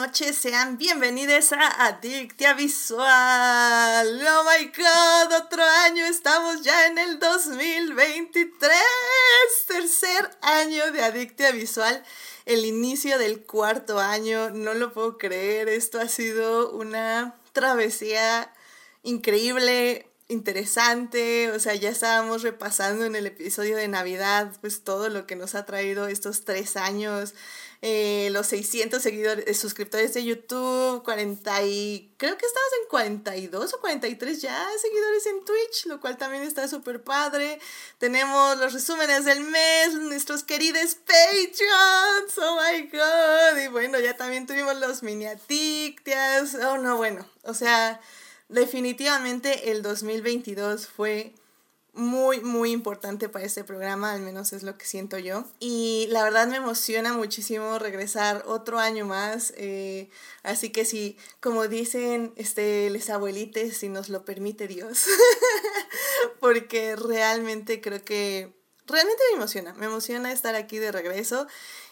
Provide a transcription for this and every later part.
noches, sean bienvenidos a Adictia Visual. Oh my god, otro año, estamos ya en el 2023, tercer año de Adictia Visual, el inicio del cuarto año, no lo puedo creer, esto ha sido una travesía increíble, interesante, o sea, ya estábamos repasando en el episodio de Navidad, pues todo lo que nos ha traído estos tres años, eh, los 600 seguidores, eh, suscriptores de YouTube, 40 y creo que estamos en 42 o 43 ya seguidores en Twitch, lo cual también está súper padre. Tenemos los resúmenes del mes, nuestros queridos Patreons, oh my god, y bueno, ya también tuvimos los miniatictias, oh no, bueno, o sea definitivamente el 2022 fue muy, muy importante para este programa, al menos es lo que siento yo. Y la verdad me emociona muchísimo regresar otro año más. Eh, así que si, como dicen este, les abuelites, si nos lo permite Dios, porque realmente creo que, realmente me emociona, me emociona estar aquí de regreso.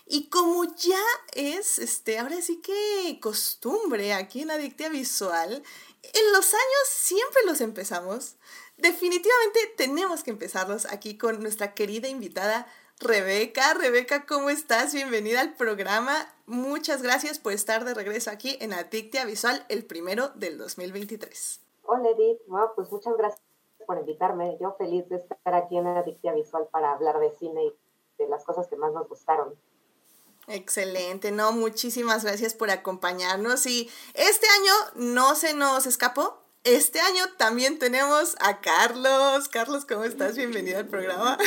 Y como ya es, este, ahora sí que costumbre aquí en Adictia Visual, en los años siempre los empezamos. Definitivamente tenemos que empezarlos aquí con nuestra querida invitada Rebeca. Rebeca, ¿cómo estás? Bienvenida al programa. Muchas gracias por estar de regreso aquí en Adictia Visual, el primero del 2023. Hola Edith, pues muchas gracias por invitarme. Yo feliz de estar aquí en Adictia Visual para hablar de cine y de las cosas que más nos gustaron. Excelente, no, muchísimas gracias por acompañarnos y este año no se nos escapó. Este año también tenemos a Carlos. Carlos, ¿cómo estás? Bienvenido al programa.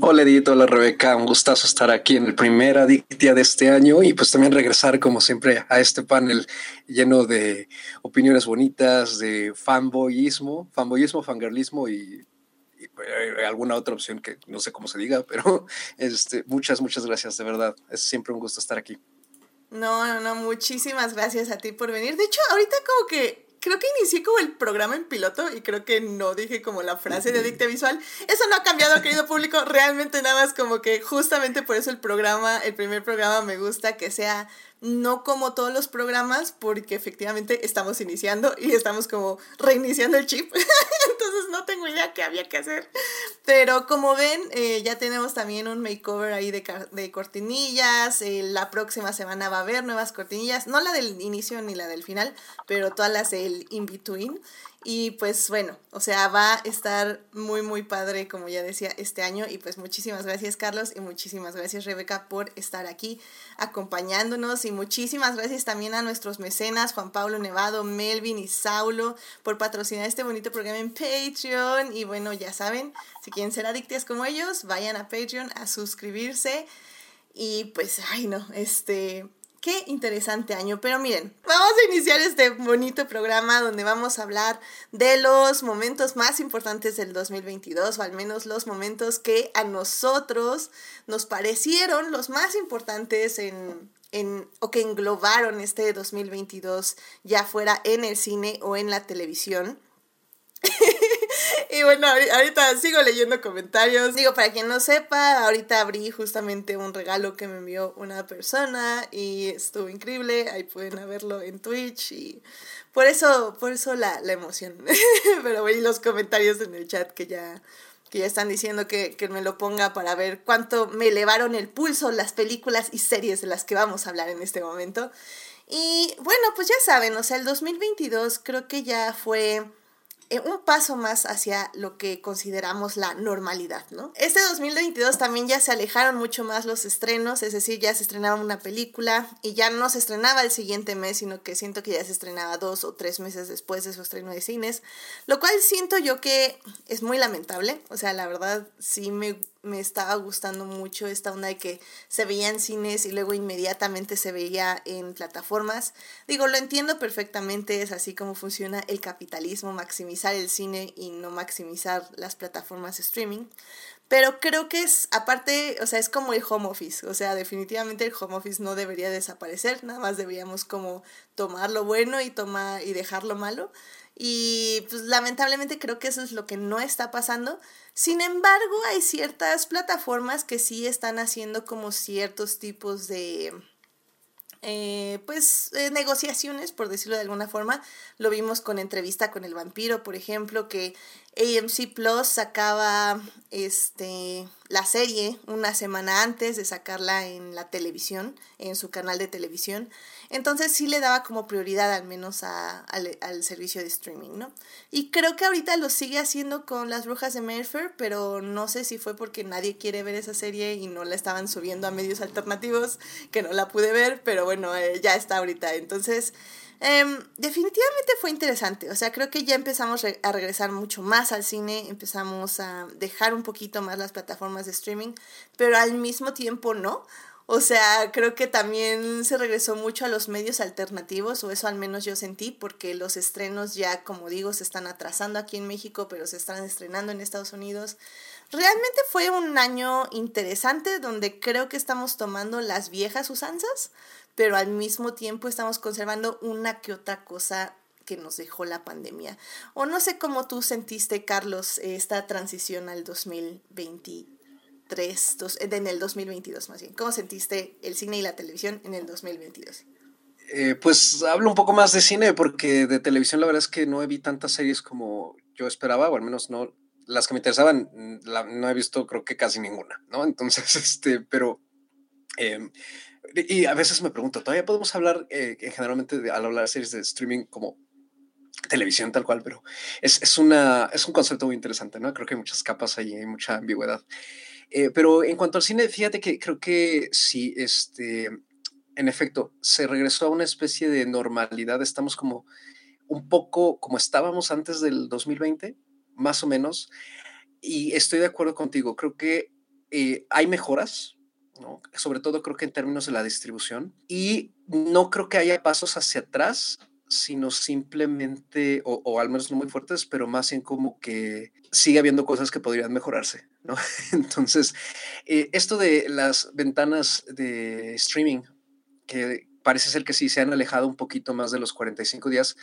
Hola Edith, hola Rebeca, un gustazo estar aquí en el primer Adictia de este año y pues también regresar como siempre a este panel lleno de opiniones bonitas, de fanboyismo, fanboyismo, fangirlismo y eh, alguna otra opción que no sé cómo se diga, pero este, muchas, muchas gracias, de verdad. Es siempre un gusto estar aquí. No, no, no, muchísimas gracias a ti por venir. De hecho, ahorita como que creo que inicié como el programa en piloto y creo que no dije como la frase de Adicte Visual. Eso no ha cambiado, querido público. Realmente nada más como que justamente por eso el programa, el primer programa me gusta que sea no como todos los programas, porque efectivamente estamos iniciando y estamos como reiniciando el chip. Entonces no tengo idea qué había que hacer. Pero como ven, eh, ya tenemos también un makeover ahí de, de cortinillas. Eh, la próxima semana va a haber nuevas cortinillas. No la del inicio ni la del final, pero todas las del in-between. Y pues bueno, o sea, va a estar muy, muy padre, como ya decía, este año. Y pues muchísimas gracias, Carlos, y muchísimas gracias, Rebeca, por estar aquí acompañándonos. Y muchísimas gracias también a nuestros mecenas, Juan Pablo Nevado, Melvin y Saulo, por patrocinar este bonito programa en Patreon. Y bueno, ya saben, si quieren ser adictas como ellos, vayan a Patreon a suscribirse. Y pues, ay no, este, Qué interesante año. Pero miren, vamos a iniciar este bonito programa donde vamos a hablar de los momentos más importantes del 2022, o al menos los momentos que a nosotros nos parecieron los más importantes en, en, o que englobaron este 2022, ya fuera en el cine o en la televisión. y bueno, ahorita sigo leyendo comentarios. Digo, para quien no sepa, ahorita abrí justamente un regalo que me envió una persona y estuvo increíble. Ahí pueden verlo en Twitch y por eso, por eso la, la emoción. Pero veí los comentarios en el chat que ya, que ya están diciendo que, que me lo ponga para ver cuánto me elevaron el pulso las películas y series de las que vamos a hablar en este momento. Y bueno, pues ya saben, o sea, el 2022 creo que ya fue un paso más hacia lo que consideramos la normalidad, ¿no? Este 2022 también ya se alejaron mucho más los estrenos, es decir, ya se estrenaba una película y ya no se estrenaba el siguiente mes, sino que siento que ya se estrenaba dos o tres meses después de su estreno de cines, lo cual siento yo que es muy lamentable, o sea, la verdad sí me me estaba gustando mucho esta onda de que se veía en cines y luego inmediatamente se veía en plataformas. Digo, lo entiendo perfectamente, es así como funciona el capitalismo, maximizar el cine y no maximizar las plataformas de streaming. Pero creo que es, aparte, o sea, es como el home office, o sea, definitivamente el home office no debería desaparecer, nada más deberíamos como tomar lo bueno y, tomar, y dejar lo malo. Y pues lamentablemente creo que eso es lo que no está pasando. Sin embargo, hay ciertas plataformas que sí están haciendo como ciertos tipos de eh, pues eh, negociaciones, por decirlo de alguna forma. Lo vimos con entrevista con el vampiro, por ejemplo, que AMC Plus sacaba este, la serie una semana antes de sacarla en la televisión, en su canal de televisión. Entonces sí le daba como prioridad al menos al, al, servicio de streaming, ¿no? Y creo que ahorita lo sigue haciendo con las brujas de Mayfair, pero no sé si fue porque nadie quiere ver esa serie y no la estaban subiendo a medios alternativos, que no la pude ver, pero bueno, eh, ya está ahorita. Entonces, em, definitivamente fue interesante. O sea, creo que ya empezamos a regresar mucho más al cine, empezamos a dejar un poquito más las plataformas de streaming, pero al mismo tiempo no. O sea, creo que también se regresó mucho a los medios alternativos, o eso al menos yo sentí, porque los estrenos ya, como digo, se están atrasando aquí en México, pero se están estrenando en Estados Unidos. Realmente fue un año interesante donde creo que estamos tomando las viejas usanzas, pero al mismo tiempo estamos conservando una que otra cosa que nos dejó la pandemia. O no sé cómo tú sentiste, Carlos, esta transición al 2020 en el 2022 más bien. ¿Cómo sentiste el cine y la televisión en el 2022? Eh, pues hablo un poco más de cine porque de televisión la verdad es que no vi tantas series como yo esperaba, o al menos no, las que me interesaban, no he visto creo que casi ninguna, ¿no? Entonces, este, pero... Em, y a veces me pregunto, ¿todavía podemos hablar eh, generalmente al hablar de series de streaming como televisión tal cual? Pero es, es, una, es un concepto muy interesante, ¿no? Creo que hay muchas capas ahí, hay mucha ambigüedad. Eh, pero en cuanto al cine, fíjate que creo que sí, este, en efecto, se regresó a una especie de normalidad. Estamos como un poco como estábamos antes del 2020, más o menos. Y estoy de acuerdo contigo. Creo que eh, hay mejoras, ¿no? sobre todo creo que en términos de la distribución. Y no creo que haya pasos hacia atrás sino simplemente, o, al menos no muy fuertes, pero más en como que sigue habiendo cosas que podrían mejorarse, ¿no? Entonces, eh, esto de las ventanas de streaming, que parece ser que sí se han alejado un poquito más de los 45 días,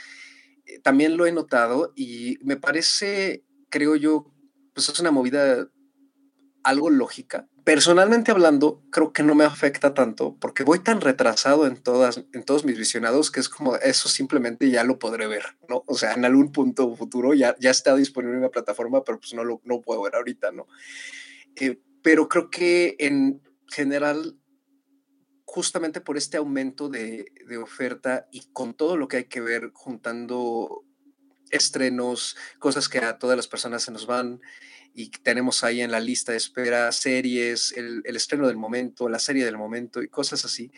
eh, también lo he notado y me parece, creo yo, pues es una movida algo lógica, personalmente hablando, creo que no me afecta tanto porque voy tan retrasado en, todas, en todos mis visionados que es como eso simplemente ya lo podré ver, ¿no? O sea, en algún punto futuro ya, ya está disponible en la plataforma, pero pues no lo no puedo ver ahorita, ¿no? Eh, pero creo que en general, justamente por este aumento de, de oferta y con todo lo que hay que ver, juntando estrenos, cosas que a todas las personas se nos van, y tenemos ahí en la lista de espera series, el, estreno del momento, la serie del momento y cosas así.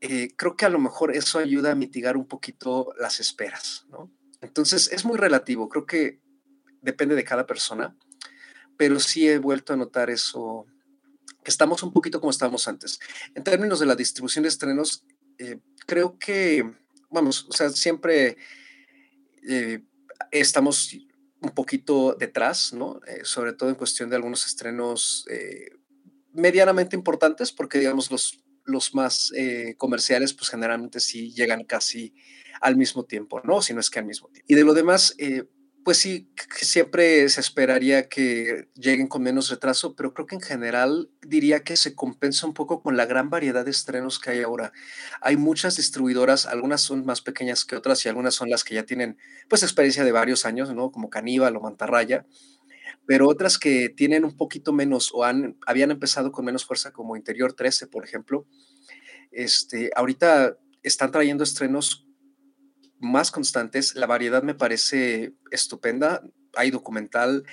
Eh, creo que a lo mejor eso ayuda a mitigar un poquito las esperas, ¿no? Entonces es muy relativo, creo que depende de cada persona, pero sí he vuelto a notar eso, que estamos un poquito como estábamos antes. En términos de la distribución de estrenos, eh, creo que, vamos, o sea, siempre eh, estamos un poquito detrás, ¿no? Eh, sobre todo en cuestión de algunos estrenos eh, medianamente importantes, porque digamos los, los más eh, comerciales, pues generalmente sí llegan casi al mismo tiempo, ¿no? Si no es que al mismo tiempo. Y de lo demás, pues sí, siempre se esperaría que lleguen con menos retraso, pero creo que en general diría que se compensa un poco con la gran variedad de estrenos que hay ahora. Hay muchas distribuidoras, algunas son más pequeñas que otras y algunas son las que ya tienen pues experiencia de varios años, ¿no? Como Caníbal o Mantarraya, pero otras que tienen un poquito menos o han, habían empezado con menos fuerza como Interior 13, por ejemplo. Este, ahorita están trayendo estrenos más constantes. La variedad me parece estupenda. Hay documental,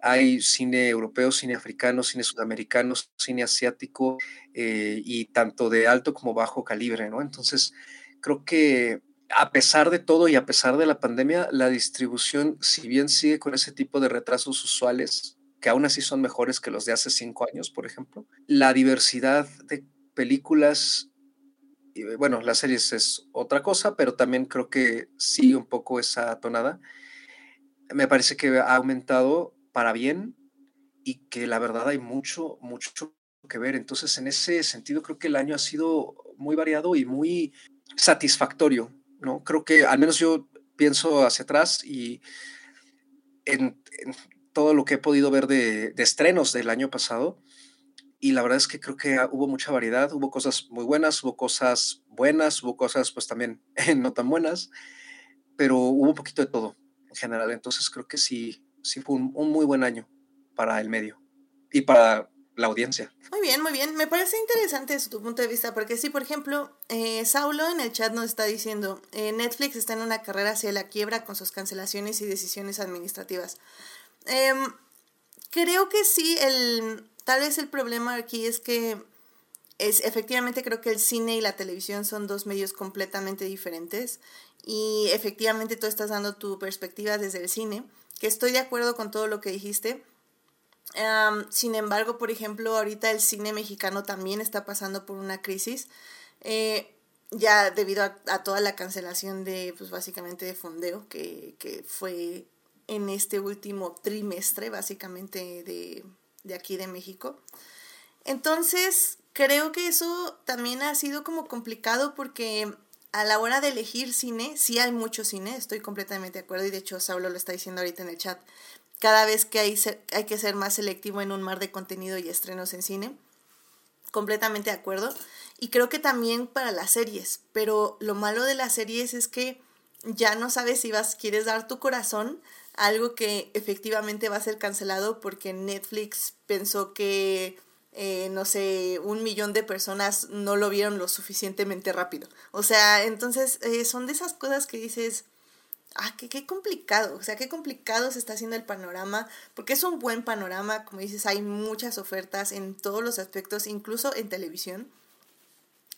hay cine europeo, cine africano, cine sudamericano, cine asiático eh, y tanto de alto como bajo calibre, ¿no? Entonces, creo que a pesar de todo y a pesar de la pandemia, la distribución, si bien sigue con ese tipo de retrasos usuales, que aún así son mejores que los de hace cinco años, por ejemplo, la diversidad de películas eh, bueno, las series es otra cosa, pero también creo que sí un poco esa tonada. Me parece que ha aumentado para bien y que la verdad hay mucho, mucho que ver. Entonces, en ese sentido, creo que el año ha sido muy variado y muy satisfactorio, ¿no? Creo que al menos yo pienso hacia atrás y en, todo lo que he podido ver de estrenos del año pasado, y la verdad es que creo que hubo mucha variedad, hubo cosas muy buenas, hubo cosas buenas, hubo cosas pues también no tan buenas, pero hubo un poquito de todo en general. Entonces creo que sí, sí fue un, muy buen año para el medio y para la audiencia. Muy bien, muy bien. Me parece interesante desde tu punto de vista, porque sí, por ejemplo, eh, Saulo en el chat nos está diciendo, eh, Netflix está en una carrera hacia la quiebra con sus cancelaciones y decisiones administrativas. Em, creo que sí, el, tal vez el problema aquí es que es, efectivamente creo que el cine y la televisión son dos medios completamente diferentes y efectivamente tú estás dando tu perspectiva desde el cine, que estoy de acuerdo con todo lo que dijiste. sin embargo, por ejemplo, ahorita el cine mexicano también está pasando por una crisis, eh, ya debido a, toda la cancelación de, pues básicamente de fondeo, que, que fue en este último trimestre, básicamente de, de aquí de México. Entonces, creo que eso también ha sido como complicado porque a la hora de elegir cine, sí hay mucho cine, estoy completamente de acuerdo y de hecho Saulo lo está diciendo ahorita en el chat. Cada vez que hay, hay que ser más selectivo en un mar de contenido y estrenos en cine. Completamente de acuerdo. Y creo que también para las series, pero lo malo de las series es que ya no sabes si vas, quieres dar tu corazón algo que efectivamente va a ser cancelado porque Netflix pensó que, eh, no sé, un millón de personas no lo vieron lo suficientemente rápido. O sea, entonces eh, son de esas cosas que dices, ah, qué, qué complicado, o sea, qué complicado se está haciendo el panorama, porque es un buen panorama, como dices, hay muchas ofertas en todos los aspectos, incluso en televisión.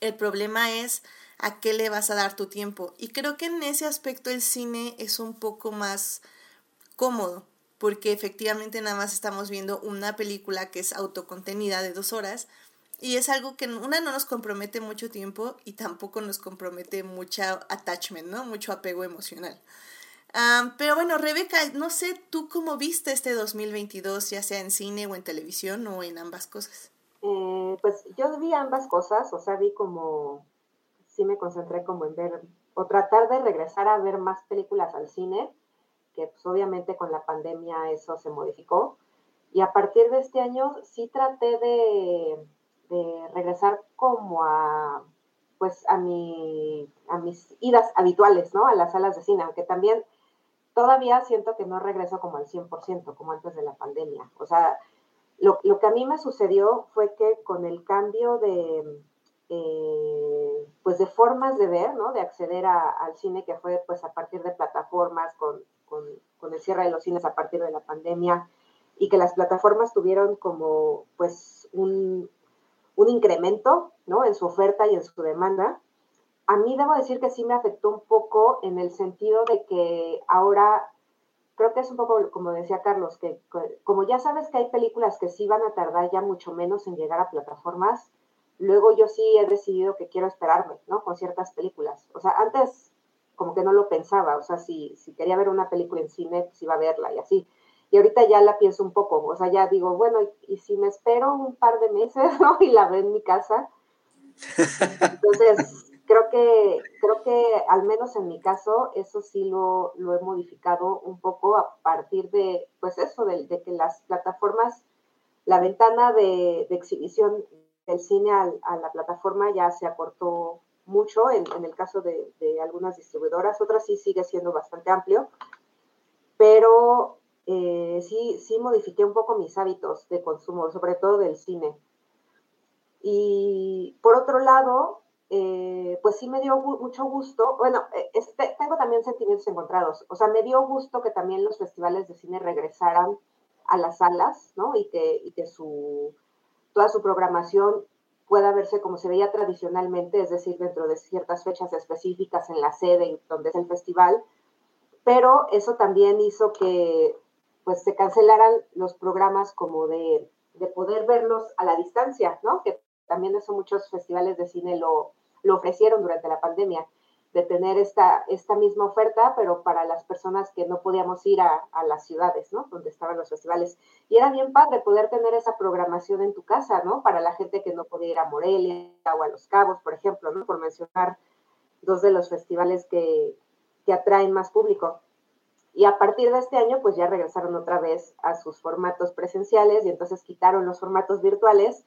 El problema es a qué le vas a dar tu tiempo. Y creo que en ese aspecto el cine es un poco más cómodo, porque efectivamente nada más estamos viendo una película que es autocontenida de dos horas y es algo que una no nos compromete mucho tiempo y tampoco nos compromete mucha attachment, ¿no? Mucho apego emocional. pero bueno, Rebeca, no sé tú cómo viste este 2022, ya sea en cine o en televisión o en ambas cosas. Eh, pues yo vi ambas cosas, o sea, vi como, sí me concentré como en ver, o tratar de regresar a ver más películas al cine, que pues, obviamente con la pandemia eso se modificó. Y a partir de este año sí traté de, regresar como a, pues a, mi, a mis idas habituales, ¿no? A las salas de cine, aunque también todavía siento que no regreso como al 100%, como antes de la pandemia. O sea, lo, que a mí me sucedió fue que con el cambio de, eh, pues de formas de ver, ¿no? De acceder al cine, que fue pues a partir de plataformas con con, el cierre de los cines a partir de la pandemia y que las plataformas tuvieron como pues un, un incremento ¿no? en su oferta y en su demanda. A mí debo decir que sí me afectó un poco en el sentido de que ahora creo que es un poco como decía Carlos, que como ya sabes que hay películas que sí van a tardar ya mucho menos en llegar a plataformas, luego yo sí he decidido que quiero esperarme, ¿no? Con ciertas películas. O sea, antes como que no lo pensaba, o sea, si, si quería ver una película en cine, pues iba a verla y así. Y ahorita ya la pienso un poco, o sea, ya digo, bueno, y, si me espero un par de meses, ¿no? Y la veo en mi casa. Entonces, creo que, creo que al menos en mi caso, eso sí lo, lo he modificado un poco a partir de, pues eso, de, de que las plataformas, la ventana de, exhibición del cine a, a la plataforma ya se acortó mucho en, el caso de, algunas distribuidoras, otras sí sigue siendo bastante amplio, pero eh, sí, sí modifiqué un poco mis hábitos de consumo, sobre todo del cine. Y por otro lado, eh, pues sí me dio mucho gusto, bueno, eh, tengo también sentimientos encontrados, o sea, me dio gusto que también los festivales de cine regresaran a las salas, ¿no? Y que, y que su, toda su programación pueda verse como se veía tradicionalmente, es decir, dentro de ciertas fechas específicas en la sede donde es el festival, pero eso también hizo que pues se cancelaran los programas como de, de poder verlos a la distancia, ¿no? Que también eso muchos festivales de cine lo, lo ofrecieron durante la pandemia de tener esta, esta misma oferta, pero para las personas que no podíamos ir a, a, las ciudades, ¿no? Donde estaban los festivales. Y era bien padre poder tener esa programación en tu casa, ¿no? Para la gente que no podía ir a Morelia o a Los Cabos, por ejemplo, ¿no? Por mencionar dos de los festivales que, que atraen más público. Y a partir de este año, pues ya regresaron otra vez a sus formatos presenciales y entonces quitaron los formatos virtuales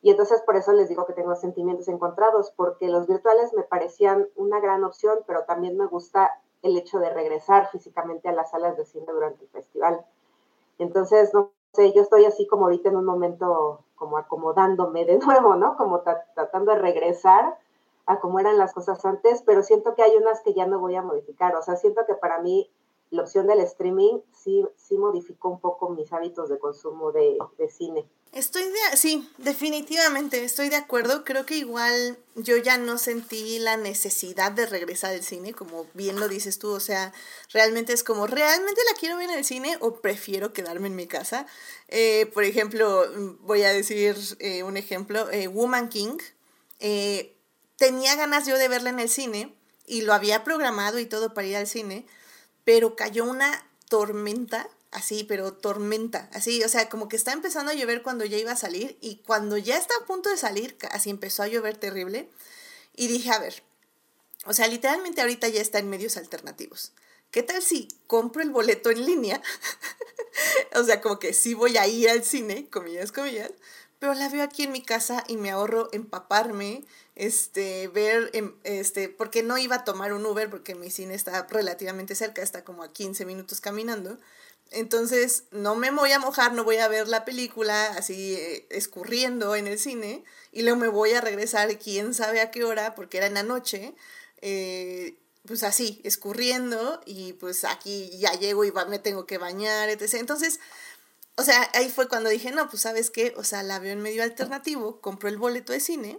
Y entonces por eso les digo que tengo sentimientos encontrados, porque los virtuales me parecían una gran opción, pero también me gusta el hecho de regresar físicamente a las salas de cine durante el festival. Entonces, no sé, yo estoy así como ahorita en un momento como acomodándome de nuevo, ¿no? Como tratando de regresar a cómo eran las cosas antes, pero siento que hay unas que ya no voy a modificar. O sea, siento que para mí la opción del streaming sí, sí modificó un poco mis hábitos de consumo de, de cine. Estoy de, sí, definitivamente, estoy de acuerdo. Creo que igual yo ya no sentí la necesidad de regresar al cine, como bien lo dices tú. O sea, realmente es como, ¿realmente la quiero ver en el cine o prefiero quedarme en mi casa? Eh, por ejemplo, voy a decir eh, un ejemplo, eh, Woman King. tenía ganas yo de verla en el cine y lo había programado y todo para ir al cine, pero cayó una tormenta así, pero tormenta, así, o sea, como que está empezando a llover cuando ya iba a salir y cuando ya está a punto de salir, así empezó a llover terrible y dije, a ver, o sea, literalmente ahorita ya está en medios alternativos. ¿Qué tal si compro el boleto en línea? o sea, como que sí voy a ir al cine, comillas, comillas, pero la veo aquí en mi casa y me ahorro empaparme, este, ver, este, porque no iba a tomar un Uber porque mi cine está relativamente cerca, está como a 15 minutos caminando. Entonces, no me voy a mojar, no voy a ver la película así eh, escurriendo en el cine y luego me voy a regresar quién sabe a qué hora, porque era en la noche, eh, pues así, escurriendo y pues aquí ya llego y me tengo que bañar, etc. Entonces, o sea, ahí fue cuando dije, no, pues sabes qué, o sea, la veo en medio alternativo, compro el boleto de cine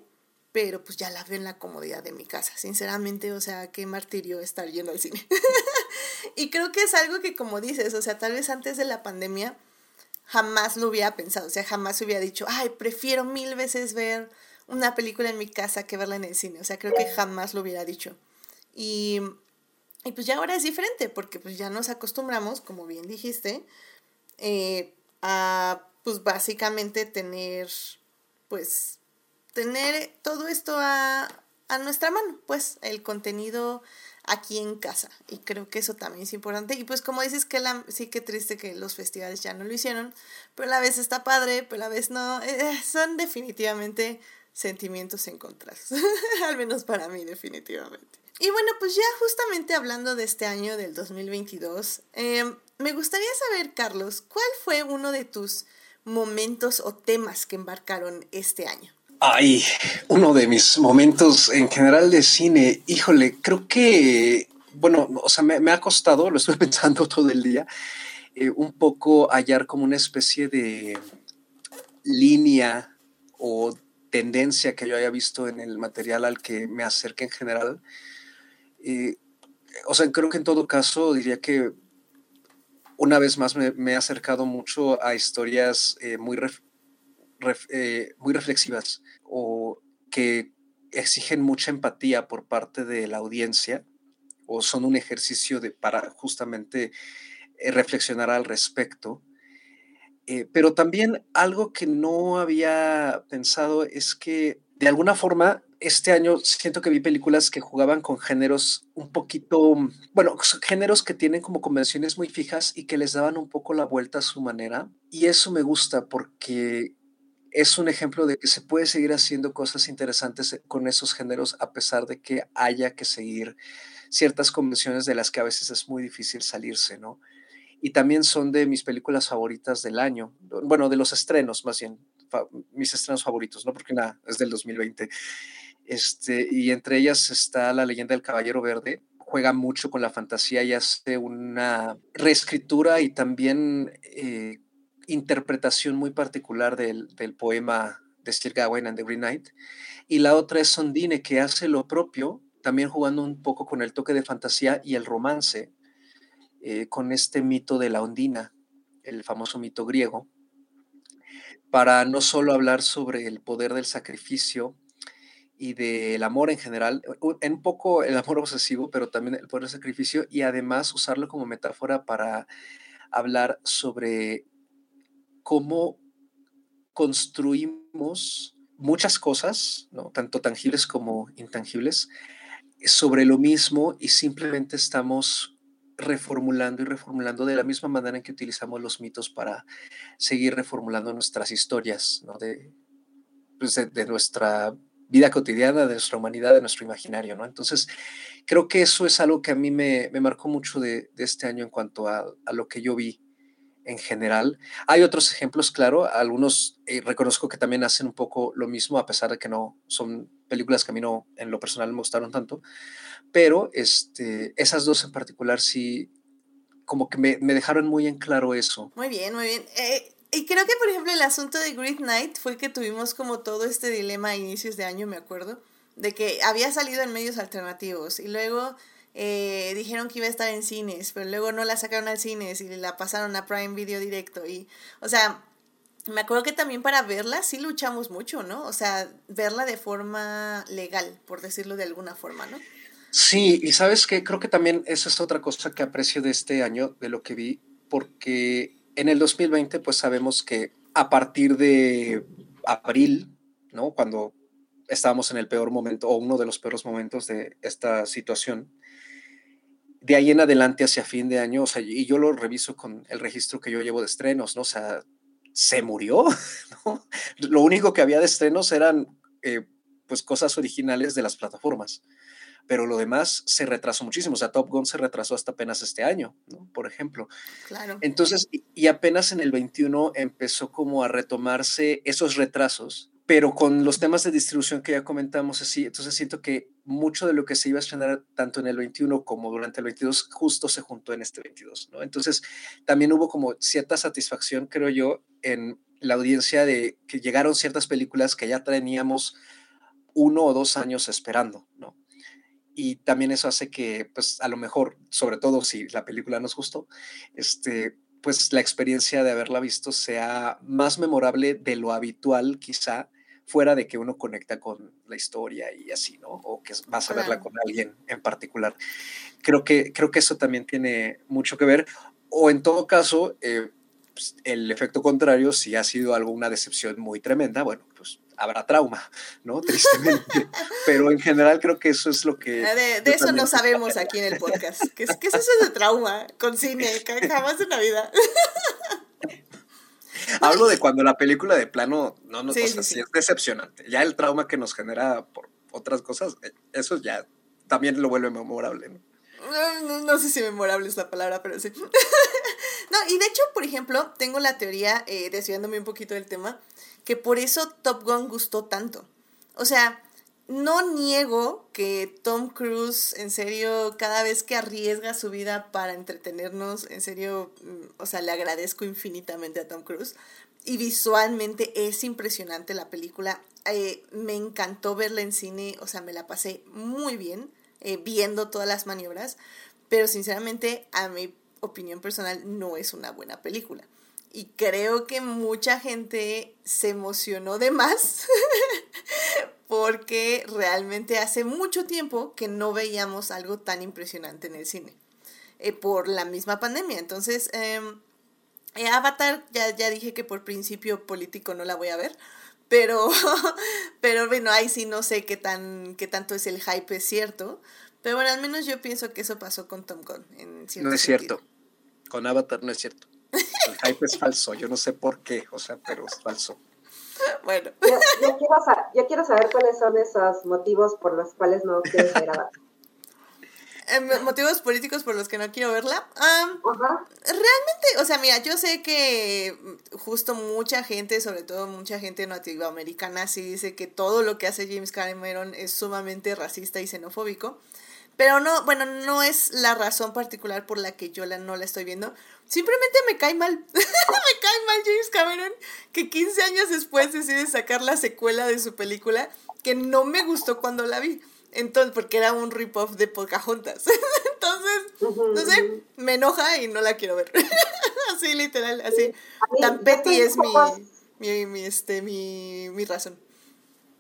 pero pues ya la veo en la comodidad de mi casa, sinceramente, o sea, qué martirio estar yendo al cine. y creo que es algo que como dices, o sea, tal vez antes de la pandemia jamás lo hubiera pensado, o sea, jamás hubiera dicho, ay, prefiero mil veces ver una película en mi casa que verla en el cine, o sea, creo que jamás lo hubiera dicho. Y, y pues ya ahora es diferente, porque pues ya nos acostumbramos, como bien dijiste, eh, a pues básicamente tener pues tener todo esto a, nuestra mano, pues el contenido aquí en casa. Y creo que eso también es importante. Y pues como dices que la, sí que triste que los festivales ya no lo hicieron, pero a la vez está padre, pero a la vez no. Eh, son definitivamente sentimientos encontrados. Al menos para mí, definitivamente. Y bueno, pues ya justamente hablando de este año del 2022, em, me gustaría saber, Carlos, ¿cuál fue uno de tus momentos o temas que embarcaron este año? Ay, uno de mis momentos en general de cine, híjole, creo que, bueno, o sea, me, ha costado, lo estoy pensando todo el día, eh, un poco hallar como una especie de línea o tendencia que yo haya visto en el material al que me acerque en general. Eh, o sea, creo que en todo caso diría que una vez más me, he acercado mucho a historias eh, muy, eh, muy reflexivas o que exigen mucha empatía por parte de la audiencia o son un ejercicio para justamente eh, reflexionar al respecto. Eh, pero también algo que no había pensado es que de alguna forma este año siento que vi películas que jugaban con géneros un poquito, bueno, géneros que tienen como convenciones muy fijas y que les daban un poco la vuelta a su manera. Y eso me gusta porque es un ejemplo de que se puede seguir haciendo cosas interesantes eh, con esos géneros a pesar de que haya que seguir ciertas convenciones de las que a veces es muy difícil salirse, ¿no? Y también son de mis películas favoritas del año, bueno, de los estrenos más bien, mis estrenos favoritos, ¿no? Porque nada, es del 2020. Este, y entre ellas está La leyenda del Caballero Verde, juega mucho con la fantasía y hace una reescritura y también eh, interpretación muy particular del, poema de Sir Gawain and the Green Knight. Y la otra es Sondine, que hace lo propio, también jugando un poco con el toque de fantasía y el romance, eh, con este mito de la ondina, el famoso mito griego, para no solo hablar sobre el poder del sacrificio y del amor en general, en un poco el amor obsesivo, pero también el poder del sacrificio, y además usarlo como metáfora para hablar sobre cómo construimos muchas cosas, ¿no? tanto tangibles como intangibles, sobre lo mismo y simplemente estamos reformulando y reformulando de la misma manera en que utilizamos los mitos para seguir reformulando nuestras historias, ¿no? de, pues, de, nuestra vida cotidiana, de nuestra humanidad, de nuestro imaginario, ¿no? Entonces, creo que eso es algo que a mí me, marcó mucho de, este año en cuanto a, lo que yo vi en general. Hay otros ejemplos, claro, algunos eh, reconozco que también hacen un poco lo mismo, a pesar de que no son películas que a mí no, en lo personal, me gustaron tanto, pero este, esas dos en particular sí, como que me, dejaron muy en claro eso. Muy bien, muy bien. Eh, y creo que, por ejemplo, el asunto de Great Night fue que tuvimos como todo este dilema a inicios de año, me acuerdo, de que había salido en medios alternativos y luego eh, dijeron que iba a estar en cines, pero luego no la sacaron al cines y la pasaron a Prime Video directo. Y, o sea, me acuerdo que también para verla sí luchamos mucho, ¿no? O sea, verla de forma legal, por decirlo de alguna forma, ¿no? Sí, y sabes que creo que también esa es otra cosa que aprecio de este año, de lo que vi, porque en el 2020 pues sabemos que a partir de abril, ¿no? Cuando estábamos en el peor momento o uno de los peores momentos de esta situación, de ahí en adelante hacia fin de año, o sea, y yo lo reviso con el registro que yo llevo de estrenos, ¿no? O sea, se murió, ¿no? Lo único que había de estrenos eran, eh, pues, cosas originales de las plataformas, pero lo demás se retrasó muchísimo, o sea, Top Gun se retrasó hasta apenas este año, ¿no? Por ejemplo. Claro. Entonces, y apenas en el 21 empezó como a retomarse esos retrasos pero con los temas de distribución que ya comentamos así, entonces siento que mucho de lo que se iba a estrenar tanto en el 21 como durante el 22 justo se juntó en este 22, ¿no? Entonces también hubo como cierta satisfacción, creo yo, en la audiencia de que llegaron ciertas películas que ya teníamos uno o dos años esperando, ¿no? Y también eso hace que, pues, a lo mejor, sobre todo si la película nos gustó, este, pues la experiencia de haberla visto sea más memorable de lo habitual, quizá, fuera de que uno conecta con la historia y así, ¿no? O que vas a verla con alguien en particular. Creo que, creo que eso también tiene mucho que ver. O en todo caso, eh, pues, el efecto contrario, si ha sido alguna decepción muy tremenda, bueno, pues habrá trauma, ¿no? Tristemente. Pero en general creo que eso es lo que... De, eso no sabemos aquí en el podcast. ¿Qué es, qué es eso de trauma con cine? Jamás en la vida. Hablo de cuando la película de plano no nos sí, es decepcionante. Ya el trauma que nos genera por otras cosas, eh, eso ya también lo vuelve memorable, ¿no? No, sé si memorable es la palabra, pero sí. no, y de hecho, por ejemplo, tengo la teoría, eh, desviándome un poquito del tema, que por eso Top Gun gustó tanto. O sea, no niego que Tom Cruise, en serio, cada vez que arriesga su vida para entretenernos, en serio, mm, o sea, le agradezco infinitamente a Tom Cruise. Y visualmente es impresionante la película. Eh, me encantó verla en cine, o sea, me la pasé muy bien eh, viendo todas las maniobras, pero sinceramente, a mi opinión personal, no es una buena película. Y creo que mucha gente se emocionó de más porque realmente hace mucho tiempo que no veíamos algo tan impresionante en el cine eh, por la misma pandemia. Entonces, em, eh, Avatar, ya, ya dije que por principio político no la voy a ver, pero, pero bueno, ahí sí no sé qué, tan, qué tanto es el hype, es cierto. Pero bueno, al menos yo pienso que eso pasó con Tom Gunn. En no es cierto. Con Avatar no es cierto. El hype es falso. Yo no sé por qué, o sea, pero es falso. Bueno. Yo, quiero saber, cuáles son esos motivos por los cuales no quieres ver a em, motivos políticos por los que no quiero verla. realmente, o sea, mira, yo sé que justo mucha gente, sobre todo mucha gente americana sí dice que todo lo que hace James Cameron es sumamente racista y xenofóbico. Pero no, bueno, no es la razón particular por la que yo la, no la estoy viendo. Simplemente me cae mal. me cae mal James Cameron, que 15 años después decide sacar la secuela de su película, que no me gustó cuando la vi. Entonces, porque era un rip-off de Pocahontas. Entonces, no sé, me enoja y no la quiero ver. así, literal, así. Tan petty es mi, mi, mi, este, mi, mi razón.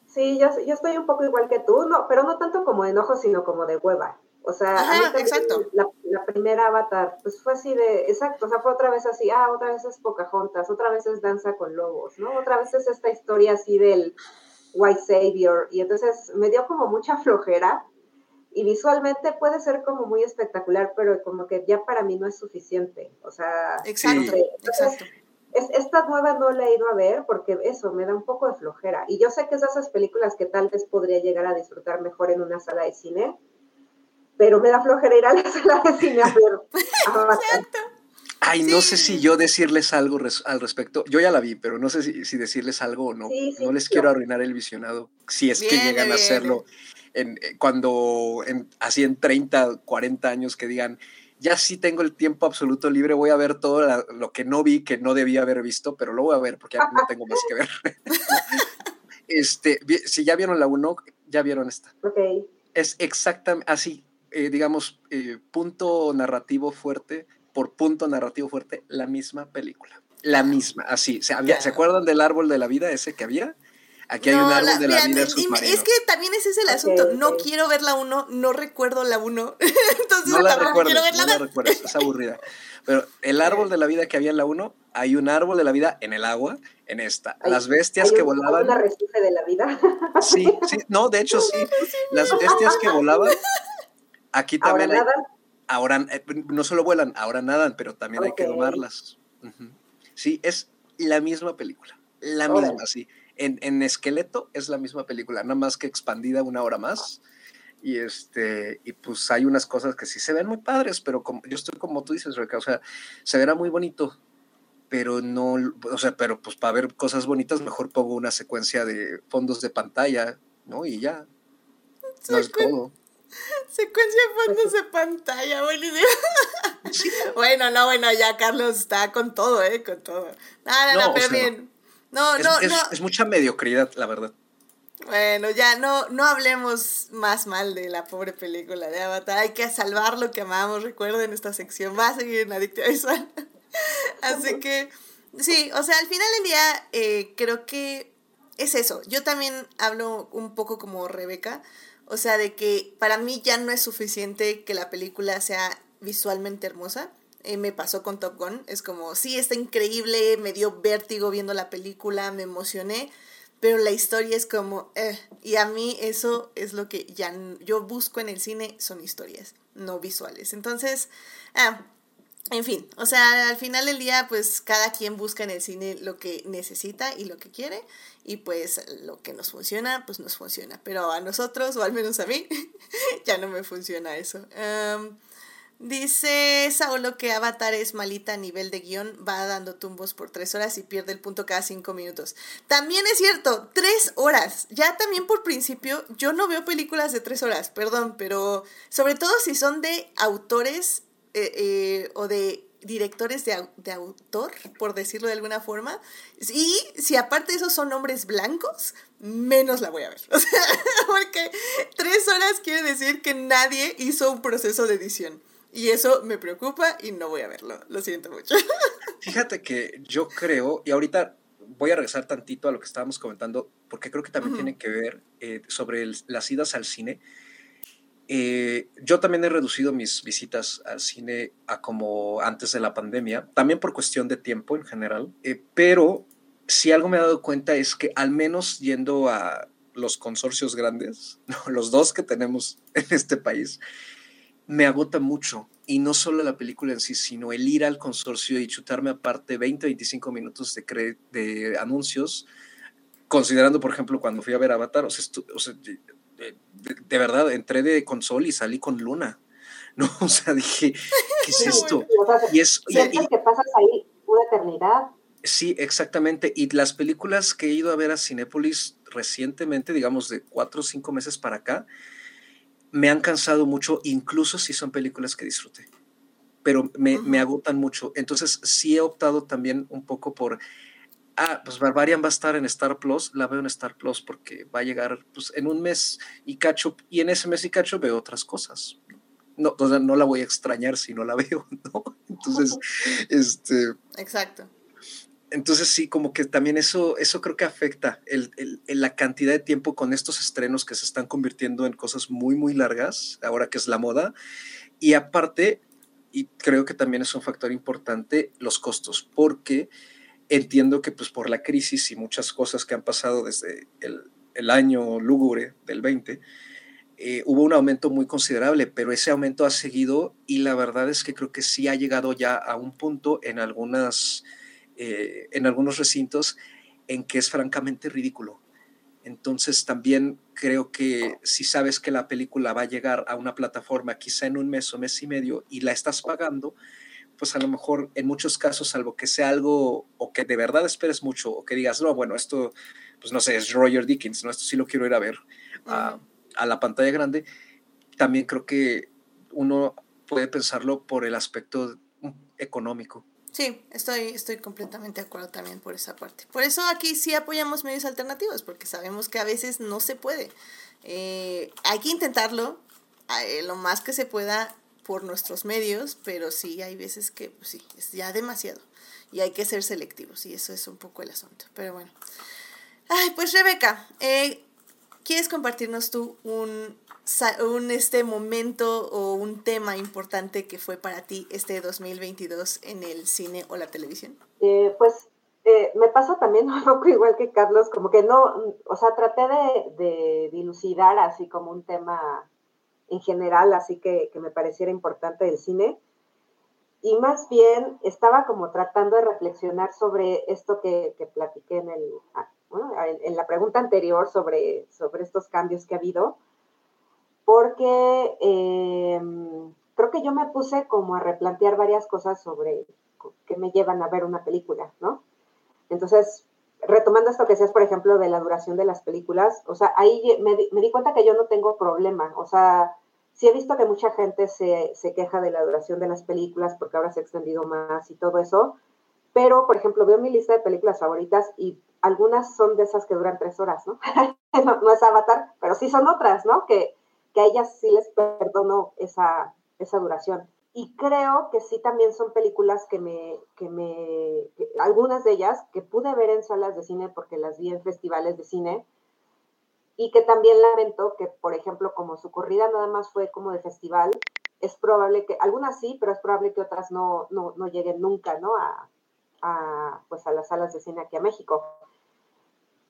Sí, yo, yo estoy un poco igual que tú, no, pero no tanto como de enojo, sino como de hueva. O sea, exacto. La, la, primera Avatar, pues fue así de, exacto, o sea, fue otra vez así, ah, otra vez es Pocahontas, otra vez es Danza con Lobos, ¿no? Otra vez es esta historia así del White Savior, y entonces me dio como mucha flojera, y visualmente puede ser como muy espectacular, pero como que ya para mí no es suficiente, o sea, exacto, exacto esta nueva no la he ido a ver porque eso me da un poco de flojera. Y yo sé que es de esas películas que tal vez podría llegar a disfrutar mejor en una sala de cine, pero me da flojera ir a la sala de cine a ver. Exacto. Ay, no sé si yo decirles algo al respecto. Yo ya la vi, pero no sé si, decirles algo o no. no les quiero arruinar el visionado. Si es que llegan a hacerlo en, eh, cuando en, así en 30, 40 años que digan, ya sí tengo el tiempo absoluto libre, voy a ver todo lo que no vi, que no debía haber visto, pero lo voy a ver porque ya no tengo más que ver. este, si ya vieron la 1, ya vieron esta. Es exactamente así, eh, digamos, eh, punto narrativo fuerte por punto narrativo fuerte, la misma película. La misma, así. ¿Se, ¿Se acuerdan del árbol de la vida ese que había? Aquí hay un árbol de la vida submarino. Es que también ese es el asunto. No quiero ver la 1, no recuerdo la 1. Entonces no la quiero verla. No la recuerdo, es aburrida. Pero el árbol de la vida que había en la 1, hay un árbol de la vida en el agua, en esta. Las bestias que volaban. ¿Un arrecife de la vida? Sí, sí, no, de hecho sí. Las bestias que volaban, aquí también. Ahora hay, ahora eh, no solo vuelan, ahora nadan, pero también hay que domarlas. Sí, es la misma película. La misma, sí en, esqueleto es la misma película, nada más que expandida una hora más. Y este, y pues hay unas cosas que sí se ven muy padres, pero como, yo estoy como tú dices, Rebeca, o sea, se verá muy bonito, pero no, o sea, pero pues para ver cosas bonitas mejor pongo una secuencia de fondos de pantalla, ¿no? Y ya. No es todo. Secuencia de fondos de pantalla, buenísimo. bueno, no, bueno, ya Carlos está con todo, ¿eh? Con todo. No, no, no, pero bien. No, es, no, no. Es mucha mediocridad, la verdad. Bueno, ya no, no hablemos más mal de la pobre película de Avatar. Hay que salvar lo que amamos. Recuerden, esta sección va a seguir en Adictiva Visual. Así que, sí, o sea, al final del día, eh, creo que es eso. Yo también hablo un poco como Rebeca. O sea, de que para mí ya no es suficiente que la película sea visualmente hermosa. Eh, me pasó con Top Gun. Es como, sí, está increíble, me dio vértigo viendo la película, me emocioné, pero la historia es como, eh, y a mí eso es lo que ya yo busco en el cine, son historias, no visuales. Entonces, ah, en fin, o sea, al final del día, pues cada quien busca en el cine lo que necesita y lo que quiere, y pues lo que nos funciona, pues nos funciona, pero a nosotros, o al menos a mí, ya no me funciona eso. Dice Saulo que Avatar es malita a nivel de guion, va dando tumbos por tres horas y pierde el punto cada cinco minutos. También es cierto, tres horas. Ya también por principio, yo no veo películas de tres horas, perdón, pero sobre todo si son de autores eh, eh, o de directores de, de, autor, por decirlo de alguna forma. Y si aparte de eso son hombres blancos, menos la voy a ver. O sea, porque tres horas quiere decir que nadie hizo un proceso de edición. Y eso me preocupa y no voy a verlo. Lo siento mucho. Fíjate que yo creo, y ahorita voy a regresar tantito a lo que estábamos comentando, porque creo que también tiene que ver eh, sobre las idas al cine. Eh, yo también he reducido mis visitas al cine a como antes de la pandemia, también por cuestión de tiempo en general, eh, pero si algo me he dado cuenta es que al menos yendo a los consorcios grandes, los dos que tenemos en este país, me agota mucho. Y no solo la película en sí, sino el ir al consorcio y chutarme aparte 20, 25 minutos de, de anuncios, considerando, por ejemplo, cuando fui a ver Avatar, o sea, de, verdad, entré de console y salí con Luna. ¿no? O sea, dije, ¿qué es esto? y es, que pasas ahí una eternidad. Sí, exactamente. Y las películas que he ido a ver a Cinépolis recientemente, digamos de cuatro o cinco meses para acá, me han cansado mucho, incluso si son películas que disfruté, pero me, me, agotan mucho. Entonces sí he optado también un poco por, ah, pues Barbarian va a estar en Star Plus, la veo en Star Plus porque va a llegar pues, en un mes y cacho, y en ese mes y cacho veo otras cosas. No, no la voy a extrañar si no la veo, ¿no? Entonces, este... Exacto entonces sí, como que también eso, eso creo que afecta el, la cantidad de tiempo con estos estrenos que se están convirtiendo en cosas muy, muy largas, ahora que es la moda. Y aparte, y creo que también es un factor importante, los costos, porque entiendo que pues por la crisis y muchas cosas que han pasado desde el, el año lúgubre del 20, eh, hubo un aumento muy considerable, pero ese aumento ha seguido y la verdad es que creo que sí ha llegado ya a un punto en algunas eh, en algunos recintos en que es francamente ridículo. Entonces también creo que si sabes que la película va a llegar a una plataforma quizá en un mes o mes y medio y la estás pagando, pues a lo mejor en muchos casos, salvo que sea algo o que de verdad esperes mucho o que digas, no, bueno, esto, pues no sé, es Roger Dickens, ¿no? Esto sí lo quiero ir a ver a, a la pantalla grande, también creo que uno puede pensarlo por el aspecto económico. Sí, estoy, estoy completamente de acuerdo también por esa parte. Por eso aquí sí apoyamos medios alternativos, porque sabemos que a veces no se puede. Eh, hay que intentarlo eh, lo más que se pueda por nuestros medios, pero sí hay veces que pues sí, es ya demasiado. Y hay que ser selectivos, y eso es un poco el asunto. Pero bueno. Ay, pues Rebeca, eh, ¿quieres compartirnos tú un un este momento o un tema importante que fue para ti este 2022 en el cine o la televisión? Eh, pues eh, me pasa también un poco igual que Carlos, como que no, o sea, traté de, de dilucidar así como un tema en general, así que, que me pareciera importante del cine. Y más bien estaba como tratando de reflexionar sobre esto que, que platiqué en, el, ah, bueno, en, en, la pregunta anterior sobre, sobre estos cambios que ha habido porque eh, creo que yo me puse como a replantear varias cosas sobre que me llevan a ver una película, ¿no? Entonces, retomando esto que decías, por ejemplo, de la duración de las películas, o sea, ahí me, me di cuenta que yo no tengo problema, o sea, sí he visto que mucha gente se, se, queja de la duración de las películas porque ahora se ha extendido más y todo eso, pero, por ejemplo, veo mi lista de películas favoritas y algunas son de esas que duran tres horas, ¿no? no, no, es Avatar, pero sí son otras, ¿no? Que, que a ellas sí les perdono esa, esa duración. Y creo que sí también son películas que me, que me, algunas de ellas que pude ver en salas de cine porque las vi en festivales de cine y que también lamento que, por ejemplo, como su corrida nada más fue como de festival, es probable que, algunas sí, pero es probable que otras no, no, no lleguen nunca, ¿no? A, a, pues a las salas de cine aquí a México.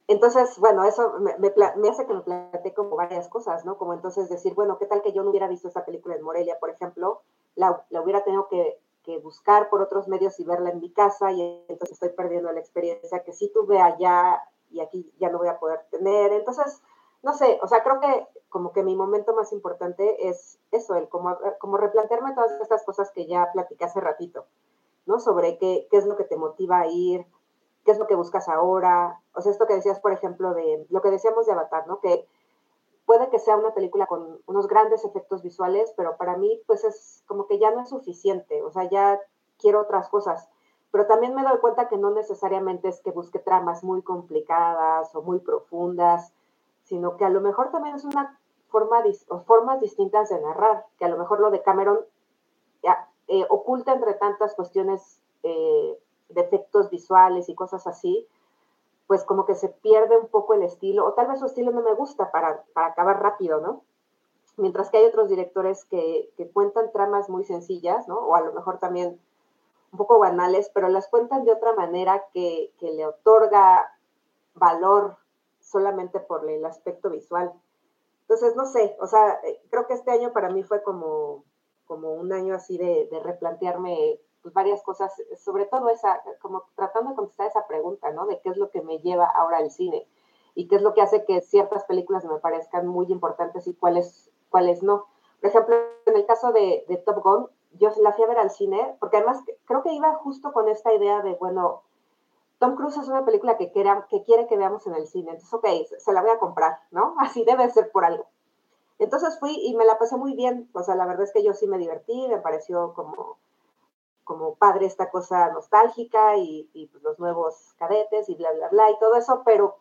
Entonces, bueno, eso me, me, hace que me plantee como varias cosas, ¿no? Como entonces decir, bueno, ¿qué tal que yo no hubiera visto esta película en Morelia, por ejemplo? La, hubiera tenido que, que, buscar por otros medios y verla en mi casa y entonces estoy perdiendo la experiencia que sí tuve allá y aquí ya no voy a poder tener. Entonces, no sé, o sea, creo que como que mi momento más importante es eso, el como, como replantearme todas estas cosas que ya platicé hace ratito, ¿no? Sobre qué, qué es lo que te motiva a ir, qué es lo que buscas ahora. O sea, esto que decías, por ejemplo, de lo que decíamos de Avatar, ¿no? Que puede que sea una película con unos grandes efectos visuales, pero para mí, pues es como que ya no es suficiente. O sea, ya quiero otras cosas. Pero también me doy cuenta que no necesariamente es que busque tramas muy complicadas o muy profundas, sino que a lo mejor también es una forma o formas distintas de narrar, que a lo mejor lo de Cameron eh, oculta entre tantas cuestiones eh, de efectos visuales y cosas así, pues como que se pierde un poco el estilo, o tal vez su estilo no me gusta para, para acabar rápido, ¿no? Mientras que hay otros directores que, que, cuentan tramas muy sencillas, ¿no? O a lo mejor también un poco banales, pero las cuentan de otra manera que, que le otorga valor solamente por el aspecto visual. Entonces, no sé, o sea, eh, creo que este año para mí fue como, como un año así de replantearme pues, varias cosas, sobre todo esa, como tratando de contestar esa pregunta, ¿no? De qué es lo que me lleva ahora al cine y qué es lo que hace que ciertas películas me parezcan muy importantes y cuáles, cuáles no. Por ejemplo, en el caso de, Top Gun, yo la fui a ver al cine, porque además creo que iba justo con esta idea de, bueno, Tom Cruise es una película que, que quiere que veamos en el cine, entonces, ok, se la voy a comprar, ¿no? Así debe ser por algo. Entonces fui y me la pasé muy bien, o sea, la verdad es que yo sí me divertí, me pareció como como padre esta cosa nostálgica y, y pues, los nuevos cadetes y bla, bla, bla y todo eso, pero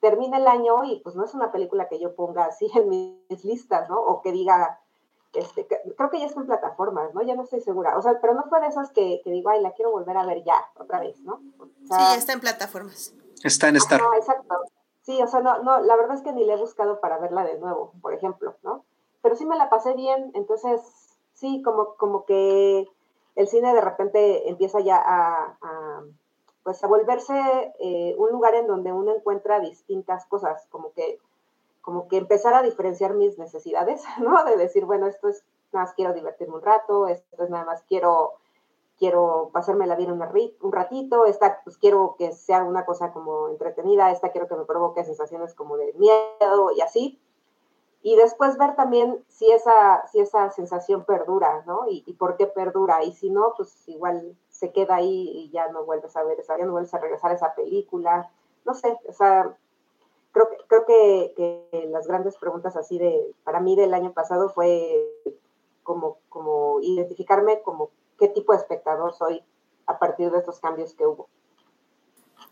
termina el año y pues no es una película que yo ponga así en mis listas, ¿no? O que diga, este, creo que ya está en plataformas, ¿no? Ya no estoy segura. O sea, pero no fue de esas que, que digo, ay, la quiero volver a ver ya, otra vez, ¿no? O sea, sí, está en plataformas. Está en Star. Ah, exacto. Sí, o sea, no, no, la verdad es que ni le he buscado para verla de nuevo, por ejemplo, ¿no? Pero sí me la pasé bien, entonces, sí, como, como que el cine de repente empieza ya a, pues a volverse eh, un lugar en donde uno encuentra distintas cosas, como que, como que empezar a diferenciar mis necesidades, ¿no? De decir, bueno, esto es nada más quiero divertirme un rato, esto es nada más quiero, quiero pasarme la vida un ratito, esta pues quiero que sea una cosa como entretenida, esta quiero que me provoque sensaciones como de miedo y así. Y después ver también si esa, si esa sensación perdura, ¿no? Y, por qué perdura. Y si no, pues igual se queda ahí y ya no vuelves a ver esa, ya no vuelves a regresar a esa película. No sé, o sea, creo, creo que, que las grandes preguntas así de, para mí del año pasado fue como, como identificarme como qué tipo de espectador soy a partir de estos cambios que hubo.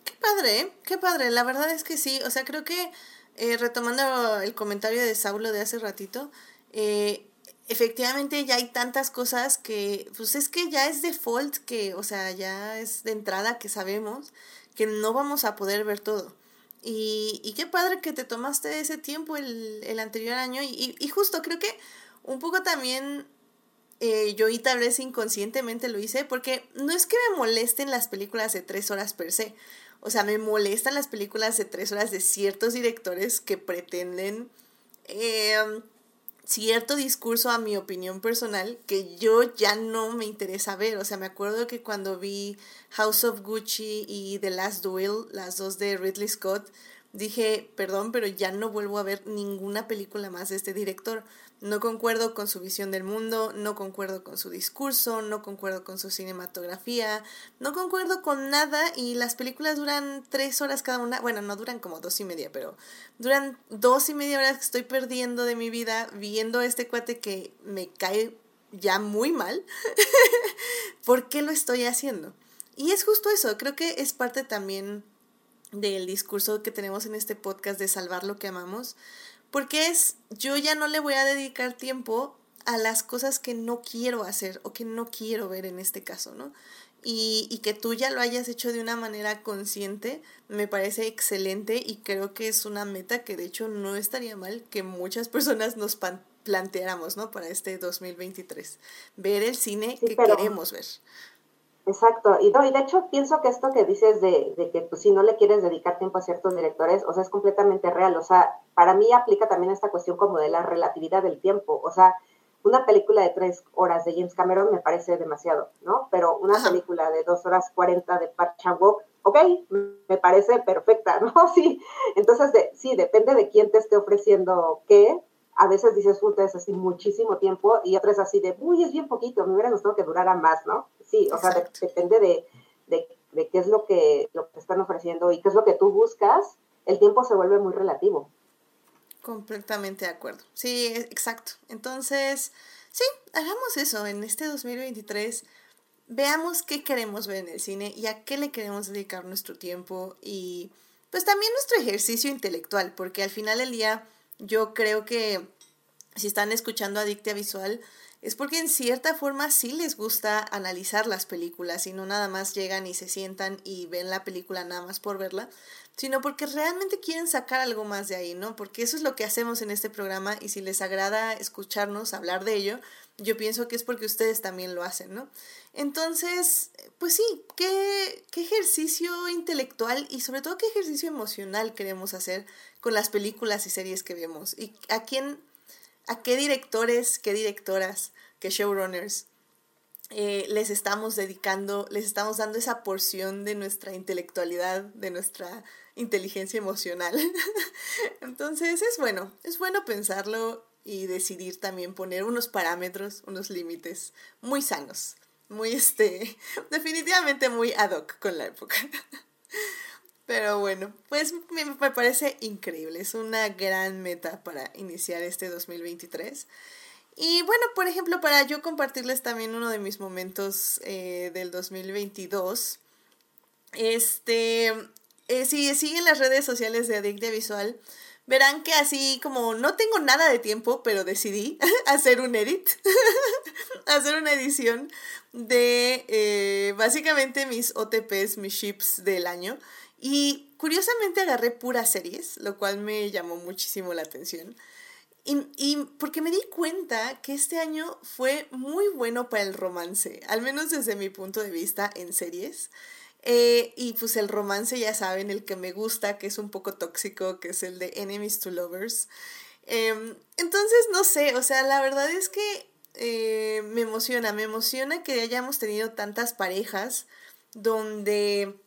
Qué padre, ¿eh? qué padre. La verdad es que sí. O sea, creo que eh, retomando el comentario de Saulo de hace ratito, eh, efectivamente ya hay tantas cosas que, pues es que ya es default, que, o sea, ya es de entrada que sabemos que no vamos a poder ver todo. Y, qué padre que te tomaste ese tiempo el, el anterior año y, y justo creo que un poco también eh, yo y tal vez inconscientemente lo hice, porque no es que me molesten las películas de tres horas per se, o sea, me molestan las películas de tres horas de ciertos directores que pretenden em, cierto discurso a mi opinión personal que yo ya no me interesa ver. O sea, me acuerdo que cuando vi House of Gucci y The Last Duel, las dos de Ridley Scott, dije, perdón, pero ya no vuelvo a ver ninguna película más de este director. No concuerdo con su visión del mundo, no concuerdo con su discurso, no concuerdo con su cinematografía, no concuerdo con nada y las películas duran tres horas cada una, bueno, no duran como dos y media, pero duran dos y media horas que estoy perdiendo de mi vida viendo este cuate que me cae ya muy mal. ¿Por qué lo estoy haciendo? Y es justo eso, creo que es parte también del discurso que tenemos en este podcast de salvar lo que amamos porque es, yo ya no le voy a dedicar tiempo a las cosas que no quiero hacer o que no quiero ver en este caso, ¿no? Y, y, que tú ya lo hayas hecho de una manera consciente, me parece excelente y creo que es una meta que de hecho no estaría mal que muchas personas nos planteáramos, ¿no? Para este 2023. Ver el cine que queremos ver. Exacto, y, no, y de hecho pienso que esto que dices de, de que pues, si no le quieres dedicar tiempo a ciertos directores, o sea, es completamente real, o sea, para mí aplica también esta cuestión como de la relatividad del tiempo, o sea, una película de tres horas de James Cameron me parece demasiado, ¿no? Pero una película de dos horas cuarenta de Park Chan-wook, ok, me parece perfecta, ¿no? Sí, entonces de, sí, depende de quién te esté ofreciendo qué, a veces dices, puta, es así muchísimo tiempo, y otras así de, uy, es bien poquito, me hubiera gustado que durara más, ¿no? Sí, o sea, depende de, de, qué es lo que, lo que están ofreciendo y qué es lo que tú buscas, el tiempo se vuelve muy relativo. Completamente de acuerdo. Sí, exacto. Entonces, sí, hagamos eso en este 2023. Veamos qué queremos ver en el cine y a qué le queremos dedicar nuestro tiempo y pues también nuestro ejercicio intelectual, porque al final del día yo creo que si están escuchando Adictia Visual, es porque en cierta forma sí les gusta analizar las películas y no nada más llegan y se sientan y ven la película nada más por verla, sino porque realmente quieren sacar algo más de ahí, ¿no? Porque eso es lo que hacemos en este programa y si les agrada escucharnos hablar de ello, yo pienso que es porque ustedes también lo hacen, ¿no? Entonces, pues sí, ¿qué, qué ejercicio intelectual y sobre todo qué ejercicio emocional queremos hacer con las películas y series que vemos? ¿Y a quién, a qué directores, qué directoras, qué showrunners eh, les estamos dedicando, les estamos dando esa porción de nuestra intelectualidad, de nuestra inteligencia emocional? Entonces es bueno, es bueno pensarlo y decidir también poner unos parámetros, unos límites muy sanos, muy este, definitivamente muy ad hoc con la época. Pero bueno, pues me, me parece increíble, es una gran meta para iniciar este 2023. Y bueno, por ejemplo, para yo compartirles también uno de mis momentos eh, del 2022, este, eh, si siguen las redes sociales de Adictia Visual, verán que así como no tengo nada de tiempo, pero decidí hacer un edit, hacer una edición de eh, básicamente mis OTPs, mis ships del año. Y curiosamente agarré puras series, lo cual me llamó muchísimo la atención. Y, y, porque me di cuenta que este año fue muy bueno para el romance, al menos desde mi punto de vista en series. Eh, y pues el romance, ya saben, el que me gusta, que es un poco tóxico, que es el de Enemies to Lovers. Em, entonces, no sé, o sea, la verdad es que eh, me emociona, me emociona que hayamos tenido tantas parejas donde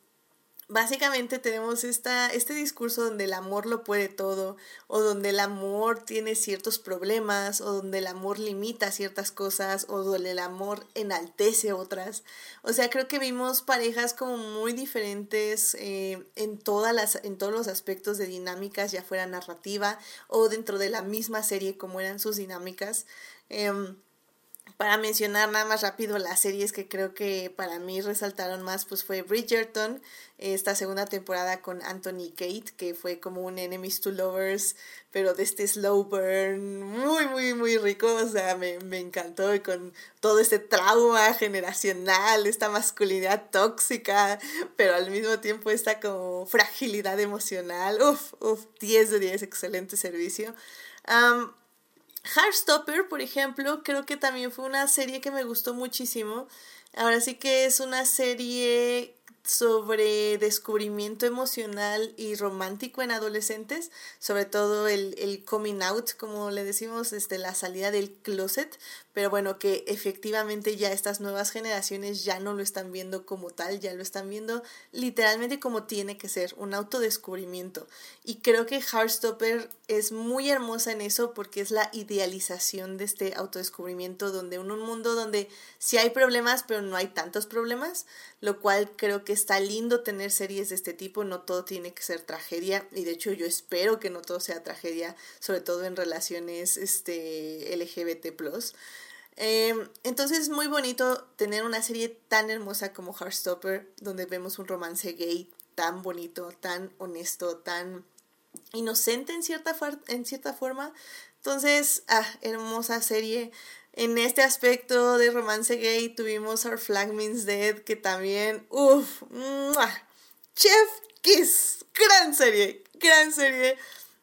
básicamente tenemos esta, este discurso donde el amor lo puede todo, o donde el amor tiene ciertos problemas, o donde el amor limita ciertas cosas, o donde el amor enaltece otras. O sea, creo que vimos parejas como muy diferentes eh, en, todas las, en todos los aspectos de dinámicas, ya fuera narrativa o dentro de la misma serie, como eran sus dinámicas. Em, para mencionar nada más rápido las series que creo que para mí resaltaron más, pues fue Bridgerton, esta segunda temporada con Anthony Kate, que fue como un Enemies to Lovers, pero de este slow burn, muy, muy, muy rico, o sea, me, me encantó y con todo este trauma generacional, esta masculinidad tóxica, pero al mismo tiempo esta como fragilidad emocional, uff, uff, 10 de 10, excelente servicio. Heartstopper, por ejemplo, creo que también fue una serie que me gustó muchísimo. Ahora sí que es una serie sobre descubrimiento emocional y romántico en adolescentes, sobre todo el, el, coming out, como le decimos, este, la salida del closet, pero bueno, que efectivamente ya estas nuevas generaciones ya no lo están viendo como tal, ya lo están viendo literalmente como tiene que ser, un autodescubrimiento. Y creo que Heartstopper es muy hermosa en eso porque es la idealización de este autodescubrimiento, donde en un mundo donde sí hay problemas, pero no hay tantos problemas, lo cual creo que está lindo tener series de este tipo, no todo tiene que ser tragedia, y de hecho yo espero que no todo sea tragedia, sobre todo en relaciones este, LGBT Em, entonces es muy bonito tener una serie tan hermosa como Heartstopper, donde vemos un romance gay tan bonito, tan honesto, tan inocente en cierta, en cierta forma. Entonces, ah, hermosa serie. En este aspecto de romance gay tuvimos Our Flag Means Dead, que también, uff, Chef Kiss, gran serie, gran serie,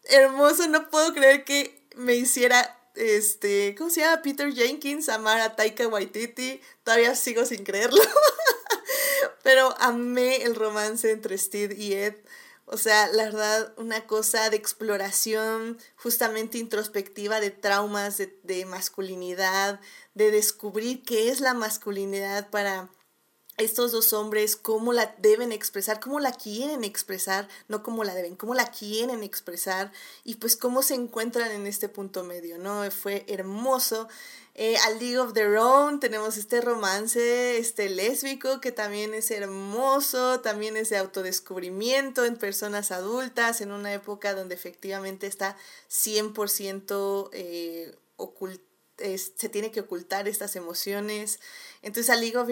hermoso, no puedo creer que me hiciera este, ¿cómo se llama? Peter Jenkins, amar a Taika Waititi, todavía sigo sin creerlo, pero amé el romance entre Steve y Ed. O sea, la verdad, una cosa de exploración justamente introspectiva de traumas, de, de masculinidad, de descubrir qué es la masculinidad para estos dos hombres, cómo la deben expresar, cómo la quieren expresar, no cómo la deben, cómo la quieren expresar y pues cómo se encuentran en este punto medio, ¿no? Fue hermoso. Eh, al League of Their Own tenemos este romance este lésbico que también es hermoso, también es de autodescubrimiento en personas adultas, en una época donde efectivamente está 100% eh, se tiene que ocultar estas emociones. Entonces, a League of,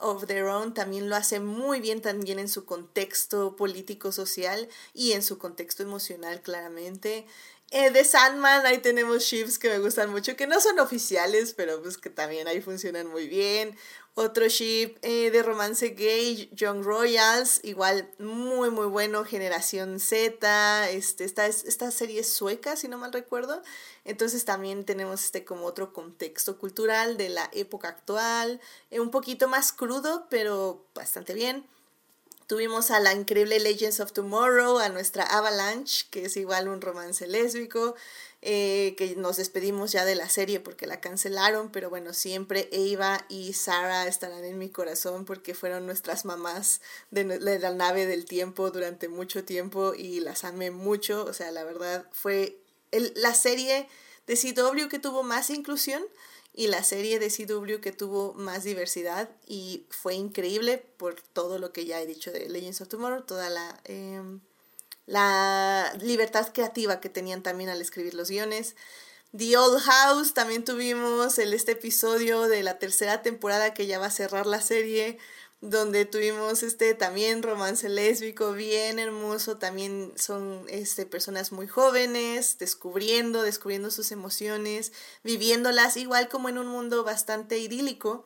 of Their Own también lo hace muy bien, también en su contexto político-social y en su contexto emocional, claramente. Eh, de Sandman, ahí tenemos ships que me gustan mucho, que no son oficiales, pero pues que también ahí funcionan muy bien. Otro ship eh, de romance gay, Young Royals, igual muy muy bueno, Generación Z, este, esta, esta serie es sueca, si no mal recuerdo. Entonces también tenemos este como otro contexto cultural de la época actual, eh, un poquito más crudo, pero bastante bien. Tuvimos a la increíble Legends of Tomorrow, a nuestra Avalanche, que es igual un romance lésbico, eh, que nos despedimos ya de la serie porque la cancelaron, pero bueno, siempre Eva y Sarah estarán en mi corazón porque fueron nuestras mamás de, la nave del tiempo durante mucho tiempo y las amé mucho, o sea, la verdad fue el, la serie de CW que tuvo más inclusión y la serie de CW que tuvo más diversidad y fue increíble por todo lo que ya he dicho de Legends of Tomorrow, toda la, em, la libertad creativa que tenían también al escribir los guiones. The Old House, también tuvimos el, este episodio de la tercera temporada que ya va a cerrar la serie donde tuvimos este también romance lésbico bien hermoso, también son este, personas muy jóvenes, descubriendo, descubriendo sus emociones, viviéndolas igual como en un mundo bastante idílico,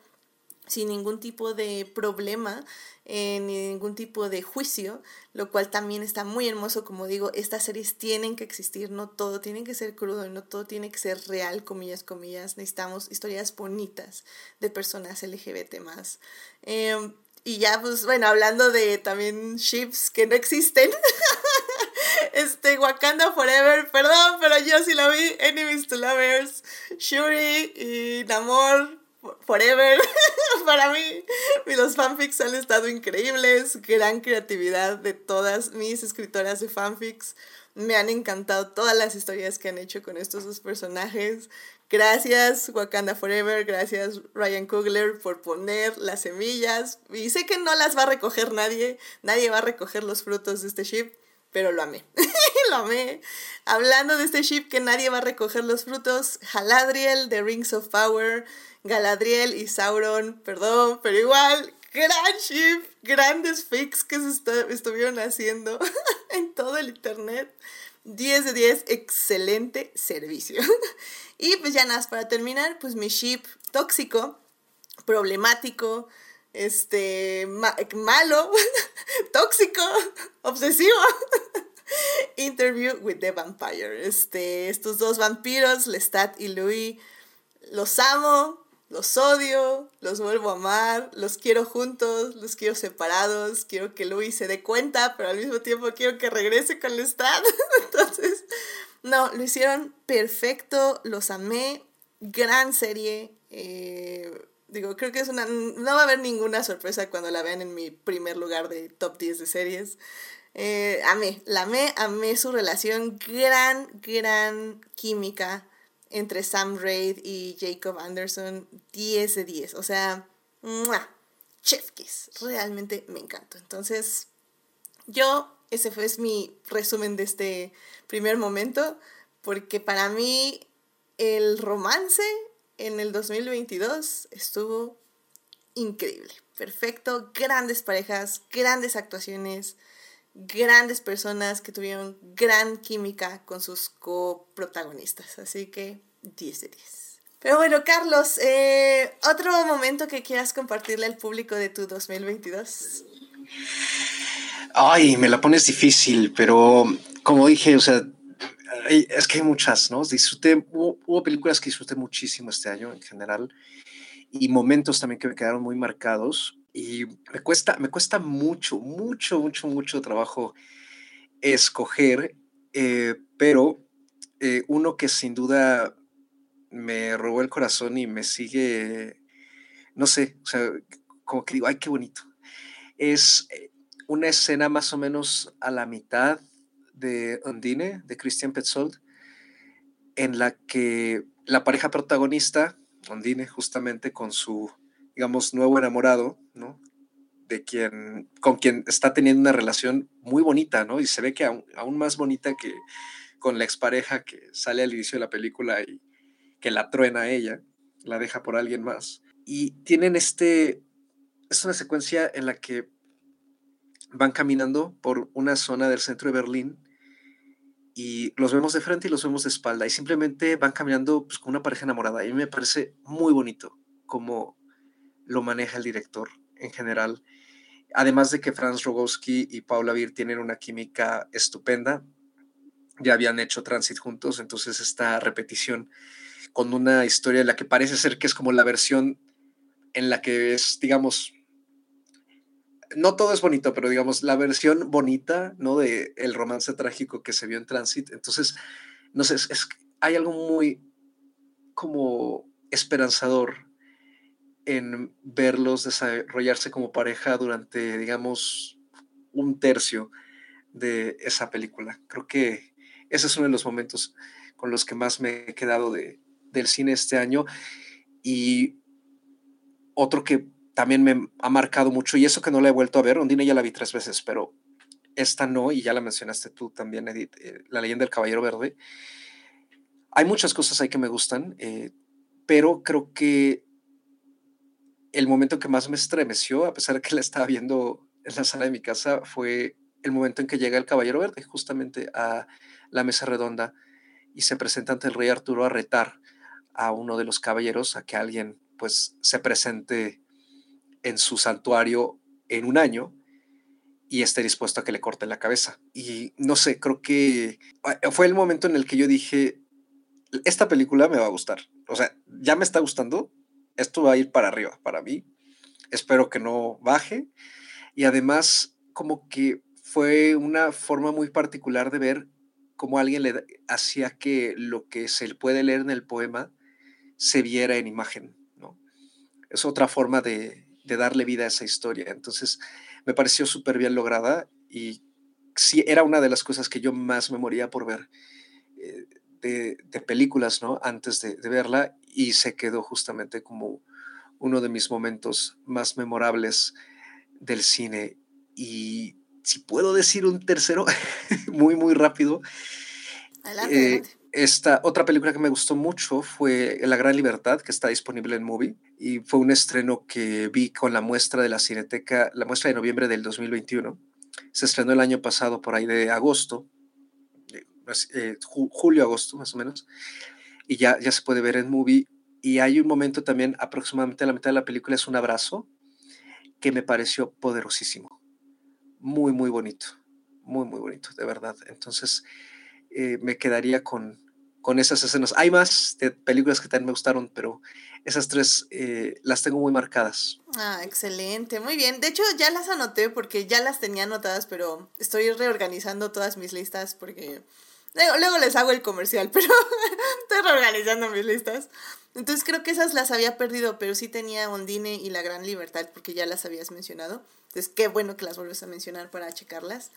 sin ningún tipo de problema, eh, ni ningún tipo de juicio, lo cual también está muy hermoso, como digo, estas series tienen que existir, no todo tiene que ser crudo, no todo tiene que ser real, comillas, comillas, necesitamos historias bonitas de personas LGBT más. Em, y ya, pues bueno, hablando de también ships que no existen, Este, Wakanda Forever, perdón, pero yo sí lo vi. Enemies to Lovers, Shuri y Namor Forever. Para mí, los fanfics han estado increíbles. Gran creatividad de todas mis escritoras de fanfics. Me han encantado todas las historias que han hecho con estos dos personajes. Gracias Wakanda Forever, gracias Ryan Coogler por poner las semillas. Y sé que no las va a recoger nadie, nadie va a recoger los frutos de este ship, pero lo amé. lo amé. Hablando de este ship que nadie va a recoger los frutos, Haladriel de Rings of Power, Galadriel y Sauron, perdón, pero igual, gran ship, grandes fakes que se estuvieron haciendo en todo el internet. 10 de 10, excelente servicio. y pues ya nada, para terminar, pues mi ship tóxico, problemático, este, malo, tóxico, obsesivo. Interview with the Vampire. Este, estos dos vampiros, Lestat y Louis, los amo, los odio, los vuelvo a amar, los quiero juntos, los quiero separados, quiero que Louis se dé cuenta, pero al mismo tiempo quiero que regrese con Lestat. Entonces, no, lo hicieron perfecto, los amé, gran serie. Eh, digo, creo que es una... No va a haber ninguna sorpresa cuando la vean en mi primer lugar de top 10 de series. Eh, amé, la amé, amé su relación, gran, gran química entre Sam Raid y Jacob Anderson, 10 de 10. O sea, chef kiss. Realmente me encantó. Entonces, yo, ese fue mi resumen de este primer momento, porque para mí el romance en el 2022 estuvo increíble. Perfecto, grandes parejas, grandes actuaciones, grandes personas que tuvieron gran química con sus coprotagonistas. Así que 10 de 10. Pero bueno, Carlos, eh, otro momento que quieras compartirle al público de tu 2022. Ay, me la pones difícil, pero como dije, o sea, es que hay muchas, ¿no? Disfruté, hubo, hubo, películas que disfruté muchísimo este año en general y momentos también que me quedaron muy marcados y me cuesta, me cuesta mucho, mucho, mucho, mucho trabajo escoger, eh, pero eh, uno que sin duda me robó el corazón y me sigue, no sé, o sea, como que digo, ay, qué bonito. Es eh, una escena más o menos a la mitad de Undine, de Christian Petzold, en la que la pareja protagonista, Undine, justamente con su digamos, nuevo enamorado, ¿no? De quien, con quien está teniendo una relación muy bonita, ¿no? Y se ve que aún, más bonita que con la expareja que sale al inicio de la película y que la truena a ella, la deja por alguien más. Y tienen este, es una secuencia en la que van caminando por una zona del centro de Berlín y los vemos de frente y los vemos de espalda y simplemente van caminando pues, con una pareja enamorada. A mí me parece muy bonito como lo maneja el director en general. Además de que Franz Rogowski y Paula Beer tienen una química estupenda, ya habían hecho Transit juntos, entonces esta repetición con una historia en la que parece ser que es como la versión en la que es, digamos, no todo es bonito, pero digamos, la versión bonita, ¿no? De el romance trágico que se vio en Transit. Entonces, no sé, es, hay algo muy como esperanzador en verlos desarrollarse como pareja durante, digamos, un tercio de esa película. Creo que ese es uno de los momentos con los que más me he quedado de, del cine este año. Y otro que también me ha marcado mucho, y eso que no la he vuelto a ver, Ondine ya la vi tres veces, pero esta no, y ya la mencionaste tú también, Edith, eh, La leyenda del Caballero Verde. Hay muchas cosas ahí que me gustan, eh, pero creo que el momento que más me estremeció, a pesar de que la estaba viendo en la sala de mi casa, fue el momento en que llega el Caballero Verde, justamente a la mesa redonda, y se presenta ante el rey Arturo a retar a uno de los caballeros a que alguien pues se presente en su santuario en un año y esté dispuesto a que le corten la cabeza. Y no sé, creo que ah, fue el momento en el que yo dije, esta película me va a gustar. O sea, ya me está gustando, esto va a ir para arriba para mí. Espero que no baje. Y además, como que fue una forma muy particular de ver cómo alguien le hacía que lo que se puede leer en el poema se viera en imagen, ¿no? Es otra forma de, darle vida a esa historia. Entonces, me pareció súper bien lograda y sí, era una de las cosas que yo más me moría por ver eh, de, películas, ¿no? Antes de, de verla y se quedó justamente como uno de mis momentos más memorables del cine. Y si puedo decir un tercero, muy, muy rápido. Eh, esta otra película que me gustó mucho fue La Gran Libertad, que está disponible en Movie, y fue un estreno que vi con la muestra de la Cineteca, la muestra de noviembre del 2021. Se estrenó el año pasado, por ahí de agosto, eh, eh, julio, agosto más o menos, y ya, ya se puede ver en Movie. Y hay un momento también, aproximadamente a la mitad de la película, es un abrazo que me pareció poderosísimo muy, muy bonito, muy, muy bonito, de verdad. Entonces, eh, me quedaría con, con esas escenas. Hay más de películas que también me gustaron, pero esas tres eh, las tengo muy marcadas. Ah, excelente, muy bien. De hecho, ya las anoté porque ya las tenía anotadas, pero estoy reorganizando todas mis listas porque luego, luego les hago el comercial, pero estoy reorganizando mis listas. Entonces creo que esas las había perdido, pero sí tenía Ondine y La Gran Libertad porque ya las habías mencionado. Entonces qué bueno que las vuelves a mencionar para checarlas.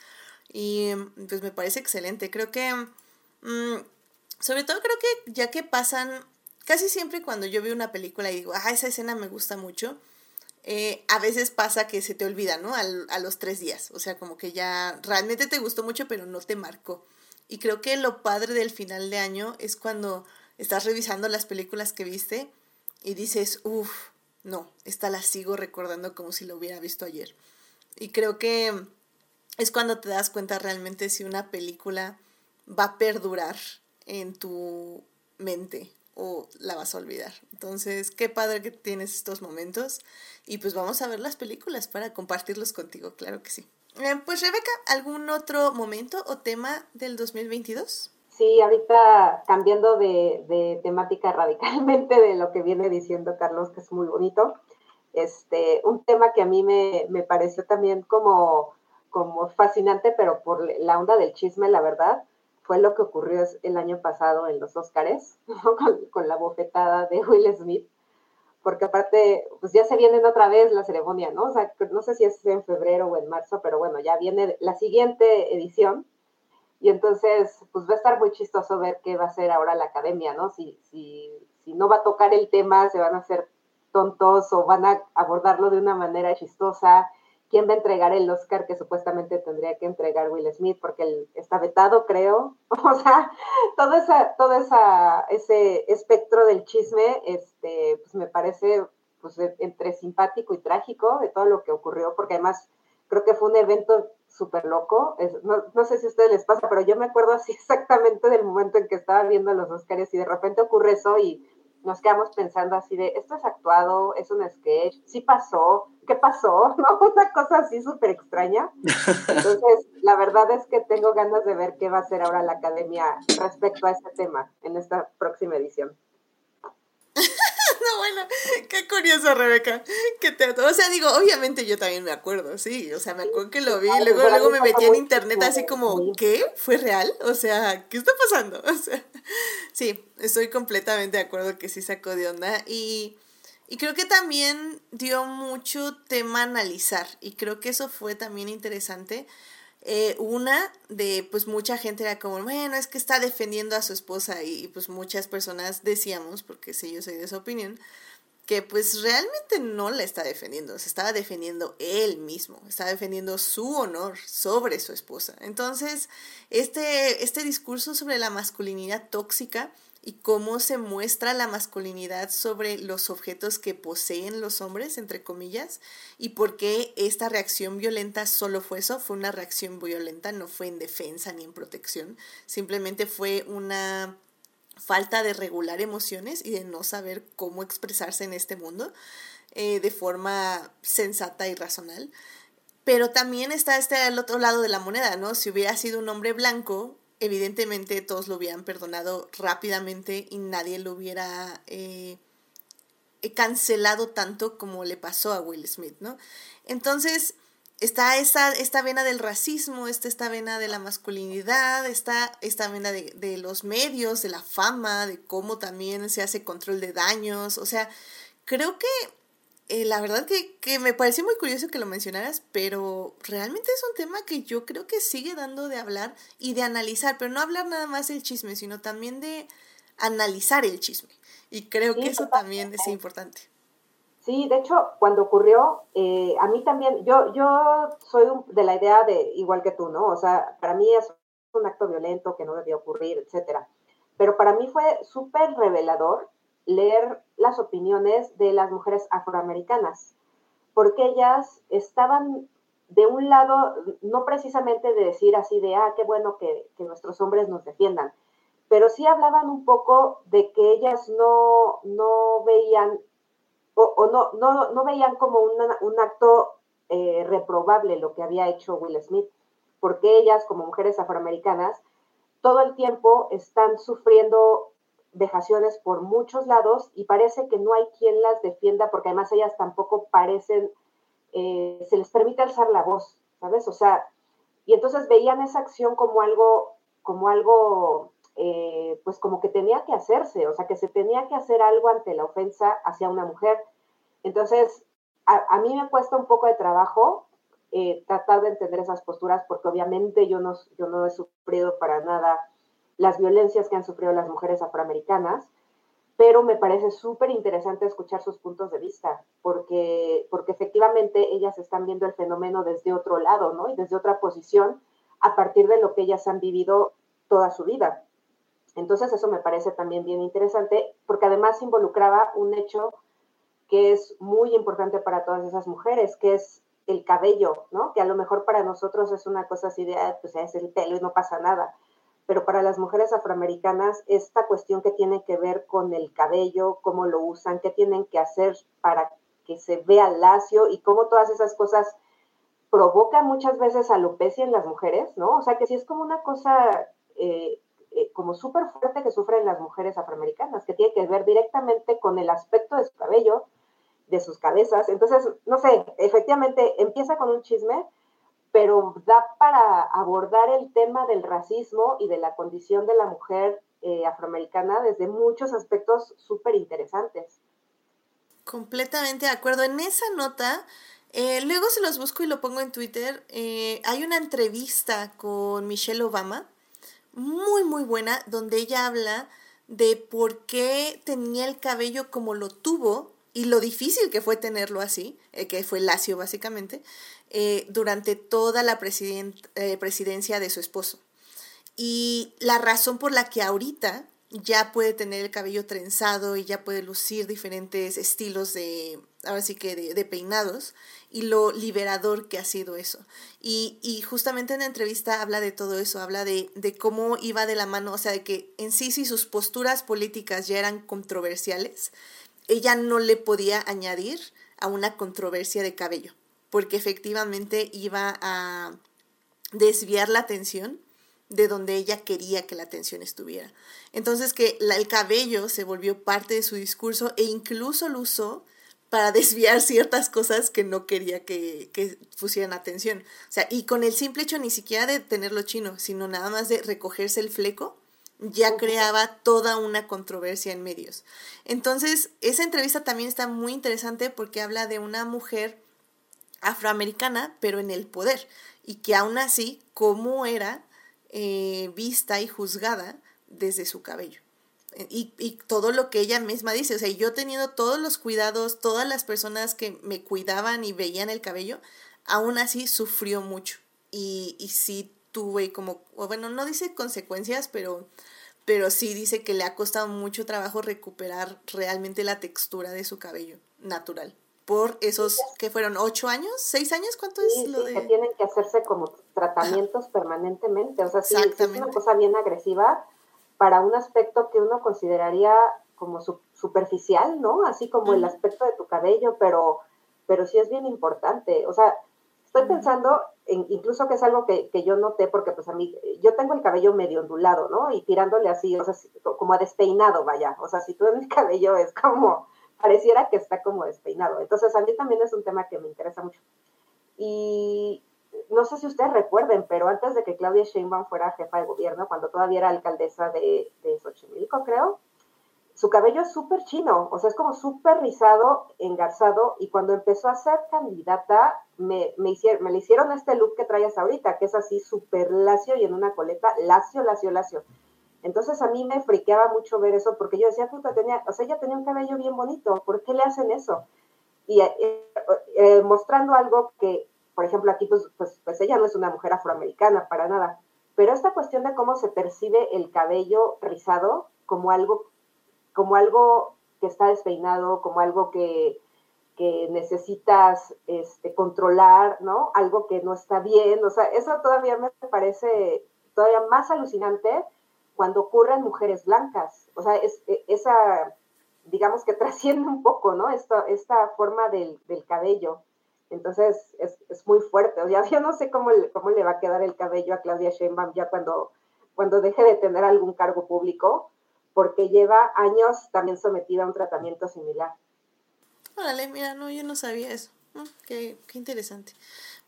Y pues me parece excelente. Creo que, mm, sobre todo creo que ya que pasan, casi siempre cuando yo veo una película y digo, ah, esa escena me gusta mucho, eh, a veces pasa que se te olvida, ¿no? a los tres días. O sea, como que ya realmente te gustó mucho, pero no te marcó. Y creo que lo padre del final de año es cuando estás revisando las películas que viste y dices, uff, no, esta la sigo recordando como si lo hubiera visto ayer. Y creo que es cuando te das cuenta realmente si una película va a perdurar en tu mente o la vas a olvidar. Entonces, qué padre que tienes estos momentos y pues vamos a ver las películas para compartirlos contigo, claro que sí. Eh, pues Rebeca, ¿algún otro momento o tema del 2022? Sí, ahorita cambiando de, temática radicalmente de lo que viene diciendo Carlos, que es muy bonito, este, un tema que a mí me, pareció también como, como fascinante, pero por la onda del chisme, la verdad, fue lo que ocurrió el año pasado en los Óscares, con, la bofetada de Will Smith, porque aparte, pues ya se viene otra vez la ceremonia, ¿no? O sea, no sé si es en febrero o en marzo, pero bueno, ya viene la siguiente edición y entonces, pues va a estar muy chistoso ver qué va a hacer ahora la academia, ¿no? Si, si, si no va a tocar el tema, se van a hacer tontos o van a abordarlo de una manera chistosa. ¿Quién va a entregar el Oscar que supuestamente tendría que entregar Will Smith? Porque él está vetado, creo. O sea, todo, esa, todo esa, ese espectro del chisme, este, pues me parece pues, entre simpático y trágico de todo lo que ocurrió, porque además creo que fue un evento súper loco. no, no, sé si a ustedes les pasa, pero yo me acuerdo así exactamente del momento en que estaba viendo los Oscars y de repente ocurre eso y nos quedamos pensando así de, esto es actuado, es un sketch, sí pasó, ¿qué pasó? ¿No? Una cosa así súper extraña. Entonces, la verdad es que tengo ganas de ver qué va a hacer ahora la academia respecto a este tema en esta próxima edición. qué curioso, Rebeca. Que te, o sea, digo, obviamente yo también me acuerdo, sí. O sea, me acuerdo que lo vi. Luego, luego me metí en internet así como, ¿qué? ¿Fue real? O sea, ¿qué está pasando? O sea, sí, estoy completamente de acuerdo que sí sacó de onda. Y, y creo que también dio mucho tema a analizar. Y creo que eso fue también interesante eh, una de, pues mucha gente era como, bueno, es que está defendiendo a su esposa y, pues muchas personas decíamos, porque sí, yo soy de esa opinión, que pues realmente no la está defendiendo, se estaba defendiendo él mismo, estaba defendiendo su honor sobre su esposa. Entonces, este, este discurso sobre la masculinidad tóxica, y cómo se muestra la masculinidad sobre los objetos que poseen los hombres, entre comillas, y por qué esta reacción violenta solo fue eso, fue una reacción violenta, no fue en defensa ni en protección, simplemente fue una falta de regular emociones y de no saber cómo expresarse en este mundo eh, de forma sensata y racional. Pero también está este al otro lado de la moneda, ¿no? Si hubiera sido un hombre blanco, evidentemente todos lo hubieran perdonado rápidamente y nadie lo hubiera eh, cancelado tanto como le pasó a Will Smith, ¿no? Entonces, está esta, esta vena del racismo, está esta vena de la masculinidad, está esta vena de, de, los medios, de la fama, de cómo también se hace control de daños. O sea, creo que eh, la verdad que, que, me pareció muy curioso que lo mencionaras, pero realmente es un tema que yo creo que sigue dando de hablar y de analizar, pero no hablar nada más del chisme, sino también de analizar el chisme. Y creo que eso también es importante. Sí, de hecho, cuando ocurrió, eh, a mí también, yo, yo soy de la idea de, igual que tú, ¿no? O sea, para mí es un acto violento que no debía ocurrir, etcétera. Pero para mí fue súper revelador leer las opiniones de las mujeres afroamericanas, porque ellas estaban de un lado, no precisamente de decir así de, ah, qué bueno que, nuestros hombres nos defiendan, pero sí hablaban un poco de que ellas no, no veían o, no, no, no, veían como un acto eh, reprobable lo que había hecho Will Smith, porque ellas, como mujeres afroamericanas, todo el tiempo están sufriendo vejaciones por muchos lados y parece que no hay quien las defienda, porque además ellas tampoco parecen, eh, se les permite alzar la voz, ¿sabes? O sea, y entonces veían esa acción como algo, como algo eh, pues como que tenía que hacerse, o sea, que se tenía que hacer algo ante la ofensa hacia una mujer. Entonces, a, mí me cuesta un poco de trabajo eh, tratar de entender esas posturas, porque obviamente yo no, yo no he sufrido para nada las violencias que han sufrido las mujeres afroamericanas, pero me parece súper interesante escuchar sus puntos de vista, porque, porque efectivamente ellas están viendo el fenómeno desde otro lado, ¿no? Y desde otra posición, a partir de lo que ellas han vivido toda su vida. Entonces eso me parece también bien interesante porque además involucraba un hecho que es muy importante para todas esas mujeres, que es el cabello, ¿no? Que a lo mejor para nosotros es una cosa así de, pues es el pelo y no pasa nada. Pero para las mujeres afroamericanas, esta cuestión que tiene que ver con el cabello, cómo lo usan, qué tienen que hacer para que se vea lacio y cómo todas esas cosas provocan muchas veces alopecia en las mujeres, ¿no? O sea, que sí es como una cosa eh, eh, como súper fuerte que sufren las mujeres afroamericanas, que tiene que ver directamente con el aspecto de su cabello, de sus cabezas. Entonces, no sé, efectivamente empieza con un chisme, pero da para abordar el tema del racismo y de la condición de la mujer eh, afroamericana desde muchos aspectos súper interesantes. Completamente de acuerdo. En esa nota, eh, luego se los busco y lo pongo en Twitter. hay una entrevista con Michelle Obama muy, muy buena, donde ella habla de por qué tenía el cabello como lo tuvo y lo difícil que fue tenerlo así, eh, que fue lacio básicamente, eh, durante toda la eh, presidencia de su esposo. Y la razón por la que ahorita ya puede tener el cabello trenzado y ya puede lucir diferentes estilos de, ahora sí que de, peinados y lo liberador que ha sido eso. Y, y, justamente en la entrevista habla de todo eso, habla de, de cómo iba de la mano, o sea, de que en sí si sus posturas políticas ya eran controversiales, ella no le podía añadir a una controversia de cabello, porque efectivamente iba a desviar la atención de donde ella quería que la atención estuviera. Entonces que el cabello se volvió parte de su discurso e incluso lo usó para desviar ciertas cosas que no quería que, que, pusieran atención. O sea, y con el simple hecho ni siquiera de tenerlo chino, sino nada más de recogerse el fleco, ya creaba toda una controversia en medios. Entonces, esa entrevista también está muy interesante porque habla de una mujer afroamericana, pero en el poder, y que aún así, cómo era eh, vista y juzgada desde su cabello. Y, y, todo lo que ella misma dice, o sea, yo teniendo todos los cuidados, todas las personas que me cuidaban y veían el cabello, aún así sufrió mucho. Y, y sí tuve como, bueno, no dice consecuencias, pero, pero sí dice que le ha costado mucho trabajo recuperar realmente la textura de su cabello natural por esos que fueron ocho años, seis años, ¿cuánto es lo de? que tienen que hacerse como tratamientos permanentemente, o sea, sí, es una cosa bien agresiva para un aspecto que uno consideraría como superficial, ¿no? Así como el aspecto de tu cabello, pero, pero sí es bien importante, o sea, estoy pensando en, incluso que es algo que, que, yo noté, porque pues a mí, yo tengo el cabello medio ondulado, ¿no? Y tirándole así, o sea, como a despeinado, vaya, o sea, si tú en el cabello es como pareciera que está como despeinado. Entonces, a mí también es un tema que me interesa mucho. Y no sé si ustedes recuerden, pero antes de que Claudia Sheinbaum fuera jefa de gobierno, cuando todavía era alcaldesa de, Xochimilco, creo, su cabello es súper chino, o sea, es como súper rizado, engarzado, y cuando empezó a ser candidata, me, me, hicieron, me le hicieron este look que traías ahorita, que es así súper lacio y en una coleta, lacio, lacio, lacio. Entonces a mí me friqueaba mucho ver eso, porque yo decía, puta, tenía, o sea, ella tenía un cabello bien bonito, ¿por qué le hacen eso? Y eh, eh, mostrando algo que, por ejemplo, aquí pues, pues, pues ella no es una mujer afroamericana para nada, pero esta cuestión de cómo se percibe el cabello rizado como algo como algo que está despeinado, como algo que, necesitas este, controlar, ¿no? Algo que no está bien, o sea, eso todavía me parece todavía más alucinante cuando ocurre en mujeres blancas, o sea, es, e, esa, digamos que trasciende un poco, ¿no? Esta, esta forma del, cabello. Entonces, es, muy fuerte. O sea, yo no sé cómo, cómo le va a quedar el cabello a Claudia Sheinbaum ya cuando, cuando deje de tener algún cargo público, porque lleva años también sometida a un tratamiento similar. Órale, mira, no, yo no sabía eso. Mm, qué, interesante.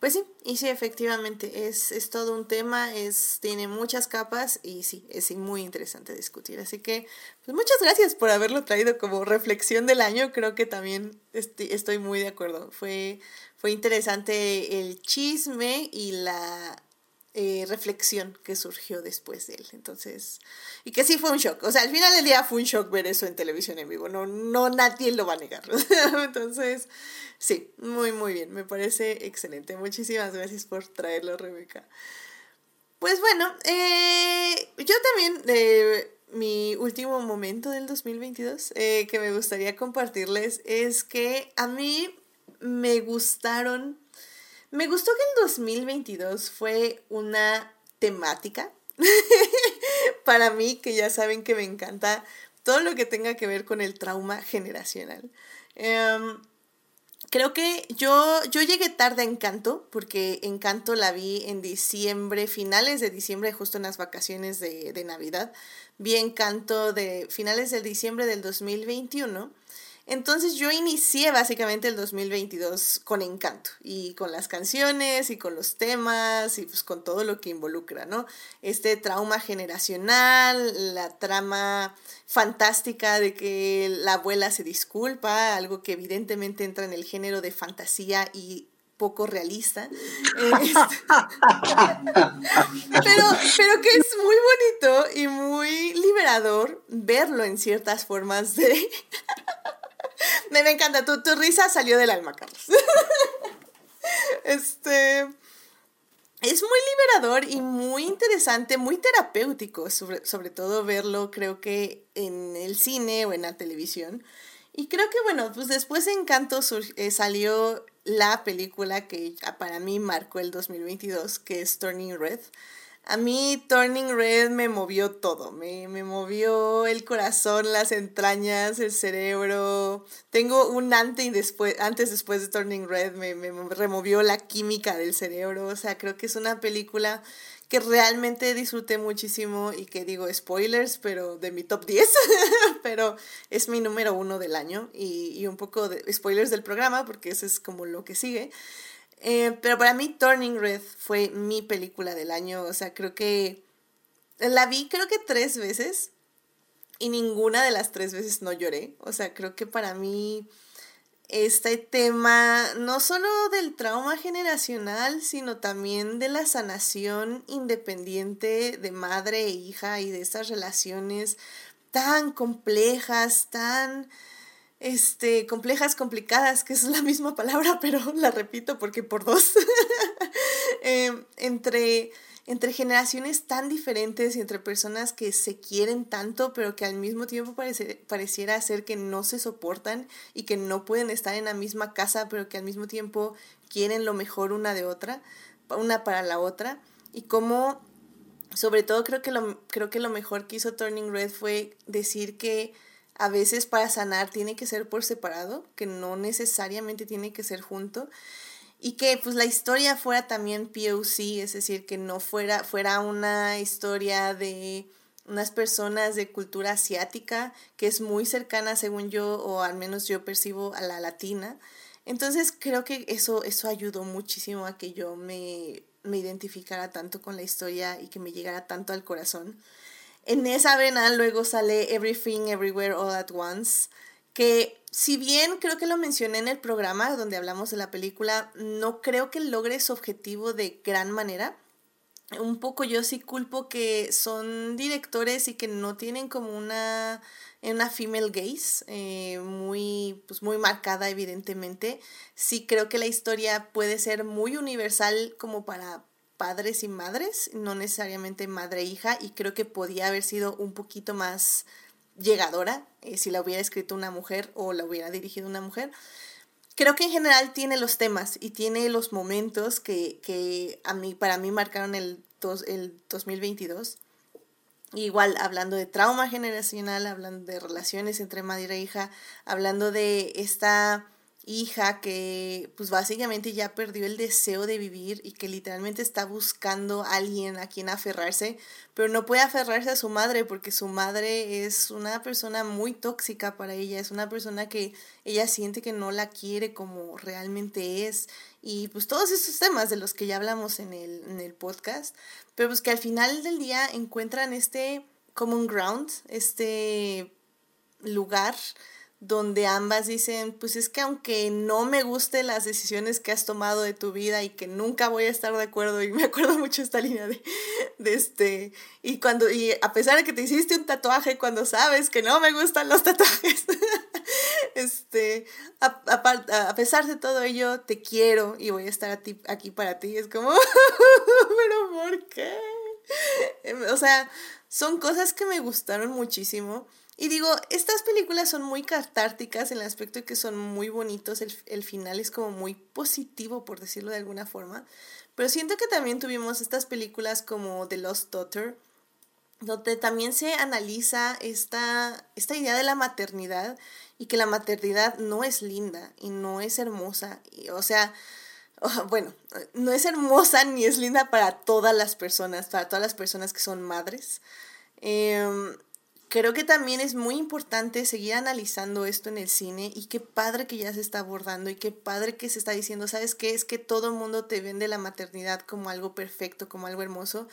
Pues sí, y sí, efectivamente, es, es todo un tema, es, tiene muchas capas y sí, es muy interesante discutir. Así que, pues muchas gracias por haberlo traído como reflexión del año. Creo que también estoy, estoy muy de acuerdo. Fue, fue interesante el chisme y la eh, reflexión que surgió después de él. Entonces, y que sí fue un shock. O sea, al final del día fue un shock ver eso en televisión en vivo. No, no nadie lo va a negar. Entonces, sí, muy, muy bien. Me parece excelente. Muchísimas gracias por traerlo, Rebeca. Pues bueno, eh, yo también, eh, mi último momento del 2022 que me gustaría compartirles es que a mí me gustaron me gustó que el 2022 fue una temática para mí, que ya saben que me encanta todo lo que tenga que ver con el trauma generacional. Em, creo que yo, yo llegué tarde a Encanto, porque Encanto la vi en diciembre, finales de diciembre, justo en las vacaciones de, de Navidad. Vi Encanto de finales de diciembre del 2021 entonces yo inicié básicamente el 2022 con encanto y con las canciones y con los temas y pues con todo lo que involucra, ¿no? Este trauma generacional, la trama fantástica de que la abuela se disculpa, algo que evidentemente entra en el género de fantasía y poco realista. Este, pero, pero que es muy bonito y muy liberador verlo en ciertas formas de, me, encanta, tu, tu risa salió del alma, Carlos. este es muy liberador y muy interesante, muy terapéutico, sobre, sobre, todo verlo, creo que en el cine o en la televisión. Y creo que, bueno, pues después de Encanto eh, salió la película que para mí marcó el 2022, que es Turning Red. A mí Turning Red me movió todo, me, movió el corazón, las entrañas, el cerebro. Tengo un antes y después, antes después de Turning Red, me, me removió la química del cerebro. O sea, creo que es una película que realmente disfruté muchísimo y que digo spoilers, pero de mi top 10, pero es mi número uno del año y, y un poco de spoilers del programa porque eso es como lo que sigue. Eh, pero para mí Turning Red fue mi película del año. O sea, creo que la vi creo que tres veces y ninguna de las tres veces no lloré. O sea, creo que para mí este tema no solo del trauma generacional, sino también de la sanación independiente de madre e hija y de estas relaciones tan complejas, tan este, complejas, complicadas, que es la misma palabra, pero la repito porque por dos, em, entre, entre generaciones tan diferentes y entre personas que se quieren tanto, pero que al mismo tiempo parece, pareciera ser que no se soportan y que no pueden estar en la misma casa, pero que al mismo tiempo quieren lo mejor una de otra, una para la otra, y cómo, sobre todo creo que lo, creo que lo mejor que hizo Turning Red fue decir que a veces para sanar tiene que ser por separado, que no necesariamente tiene que ser junto y que pues la historia fuera también POC, es decir, que no fuera, fuera una historia de unas personas de cultura asiática que es muy cercana, según yo, o al menos yo percibo a la latina. Entonces creo que eso, eso ayudó muchísimo a que yo me, me identificara tanto con la historia y que me llegara tanto al corazón. En esa vena luego sale Everything Everywhere All at Once, que si bien creo que lo mencioné en el programa donde hablamos de la película, no creo que logre su objetivo de gran manera. Un poco yo sí culpo que son directores y que no tienen como una, una female gaze eh, muy, pues muy marcada evidentemente. Sí creo que la historia puede ser muy universal como para padres y madres, no necesariamente madre e hija, y creo que podía haber sido un poquito más llegadora eh, si la hubiera escrito una mujer o la hubiera dirigido una mujer. Creo que en general tiene los temas y tiene los momentos que, a mí, para mí marcaron el, dos, el 2022. Igual hablando de trauma generacional, hablando de relaciones entre madre e hija, hablando de esta hija que pues básicamente ya perdió el deseo de vivir y que literalmente está buscando a alguien a quien aferrarse, pero no puede aferrarse a su madre porque su madre es una persona muy tóxica para ella, es una persona que ella siente que no la quiere como realmente es. Y pues todos esos temas de los que ya hablamos en el, en el podcast, pero pues que al final del día encuentran este common ground, este lugar donde ambas dicen, pues es que aunque no me gusten las decisiones que has tomado de tu vida y que nunca voy a estar de acuerdo, y me acuerdo mucho esta línea de, este, y cuando, y a pesar de que te hiciste un tatuaje cuando sabes que no me gustan los tatuajes, este, a, a, pesar de todo ello, te quiero y voy a estar a aquí para ti, es como, pero ¿por qué? O sea, son cosas que me gustaron muchísimo y digo, estas películas son muy catárticas en el aspecto de que son muy bonitos, el, final es como muy positivo, por decirlo de alguna forma, pero siento que también tuvimos estas películas como The Lost Daughter, donde también se analiza esta, esta idea de la maternidad y que la maternidad no es linda y no es hermosa, o sea, bueno, no es hermosa ni es linda para todas las personas, para todas las personas que son madres. Eh, creo que también es muy importante seguir analizando esto en el cine y qué padre que ya se está abordando y qué padre que se está diciendo, ¿sabes qué? Es que todo el mundo te vende la maternidad como algo perfecto, como algo hermoso,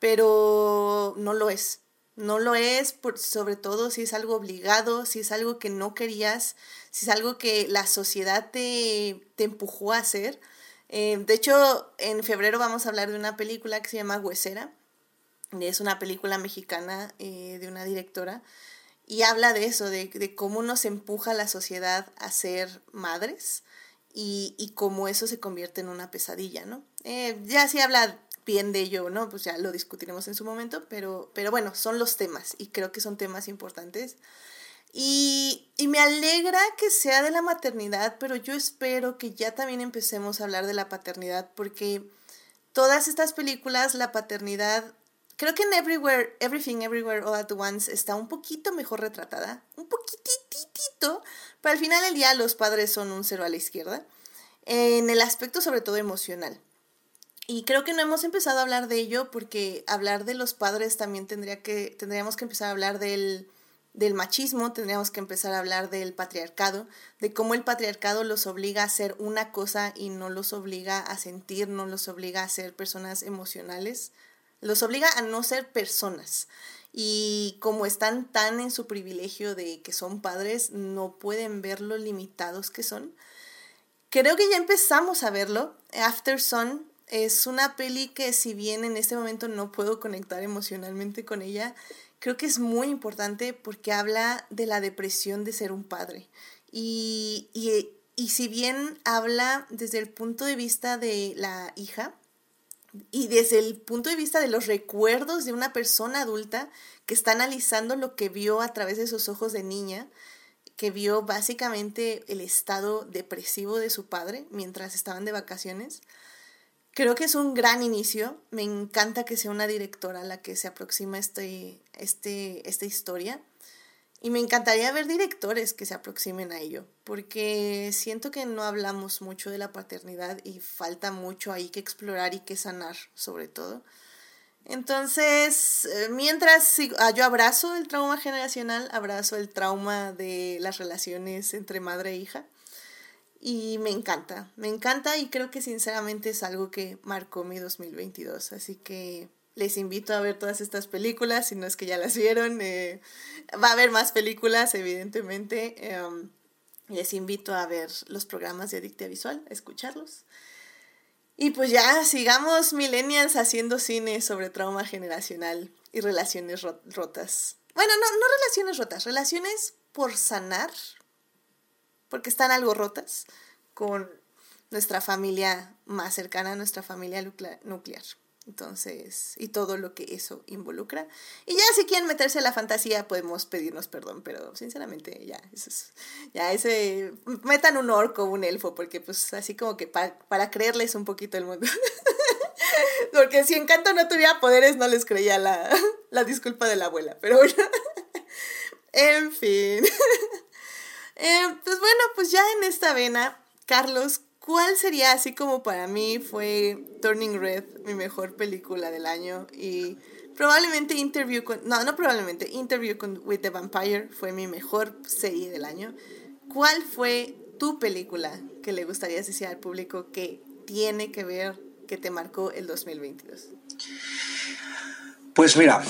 pero no lo es. No lo es, por, sobre todo si es algo obligado, si es algo que no querías, si es algo que la sociedad te, te empujó a hacer. Eh, de hecho, en febrero vamos a hablar de una película que se llama Huesera es una película mexicana eh, de una directora y habla de eso, de, de, cómo nos empuja la sociedad a ser madres y, y cómo eso se convierte en una pesadilla, ¿no? Eh, ya si habla bien de ello, ¿no? Pues ya lo discutiremos en su momento, pero, pero bueno, son los temas y creo que son temas importantes. Y, y me alegra que sea de la maternidad, pero yo espero que ya también empecemos a hablar de la paternidad porque todas estas películas, la paternidad Creo que en Everywhere, Everything Everywhere All at Once está un poquito mejor retratada, un poquititito, pero al final del día los padres son un cero a la izquierda, en el aspecto sobre todo emocional. Y creo que no hemos empezado a hablar de ello porque hablar de los padres también tendría que, tendríamos que empezar a hablar del, del machismo, tendríamos que empezar a hablar del patriarcado, de cómo el patriarcado los obliga a hacer una cosa y no los obliga a sentir, no los obliga a ser personas emocionales. Los obliga a no ser personas. Y como están tan en su privilegio de que son padres, no pueden ver lo limitados que son. Creo que ya empezamos a verlo. After Sun es una peli que si bien en este momento no puedo conectar emocionalmente con ella, creo que es muy importante porque habla de la depresión de ser un padre. Y, y, y si bien habla desde el punto de vista de la hija, y desde el punto de vista de los recuerdos de una persona adulta que está analizando lo que vio a través de sus ojos de niña, que vio básicamente el estado depresivo de su padre mientras estaban de vacaciones. Creo que es un gran inicio. Me encanta que sea una directora la que se aproxima este, este, esta historia. Y me encantaría ver directores que se aproximen a ello, porque siento que no hablamos mucho de la paternidad y falta mucho ahí que explorar y que sanar, sobre todo. Entonces, eh, mientras ah, yo abrazo el trauma generacional, abrazo el trauma de las relaciones entre madre e hija. y me encanta, me encanta y creo que sinceramente es algo que marcó mi 2022. Así que les invito a ver todas estas películas, si no es que ya las vieron. Eh, va a haber más películas, evidentemente. Em, les invito a ver los programas de Adictia Visual, a escucharlos. Y pues ya, sigamos millennials haciendo cine sobre trauma generacional y relaciones rotas. Bueno, no, no relaciones rotas, relaciones por sanar, porque están algo rotas con nuestra familia más cercana, nuestra familia nuclear. Entonces, y todo lo que eso involucra. Y ya si quieren meterse a la fantasía, podemos pedirnos perdón, pero sinceramente ya, eso es, ya ese, metan un orco, un elfo, porque pues así como que para, para creerles un poquito el mundo. porque si Encanto no tuviera poderes, no les creía la, la disculpa de la abuela, pero bueno. en fin. Eh, pues bueno, pues ya en esta vena, Carlos, ¿cuál sería así como para mí fue Turning Red mi mejor película del año? Y probablemente Interview con... No, no probablemente. Interview con, with the Vampire fue mi mejor serie del año. ¿Cuál fue tu película que le gustaría decir al público que tiene que ver, que te marcó el 2022? Pues mira,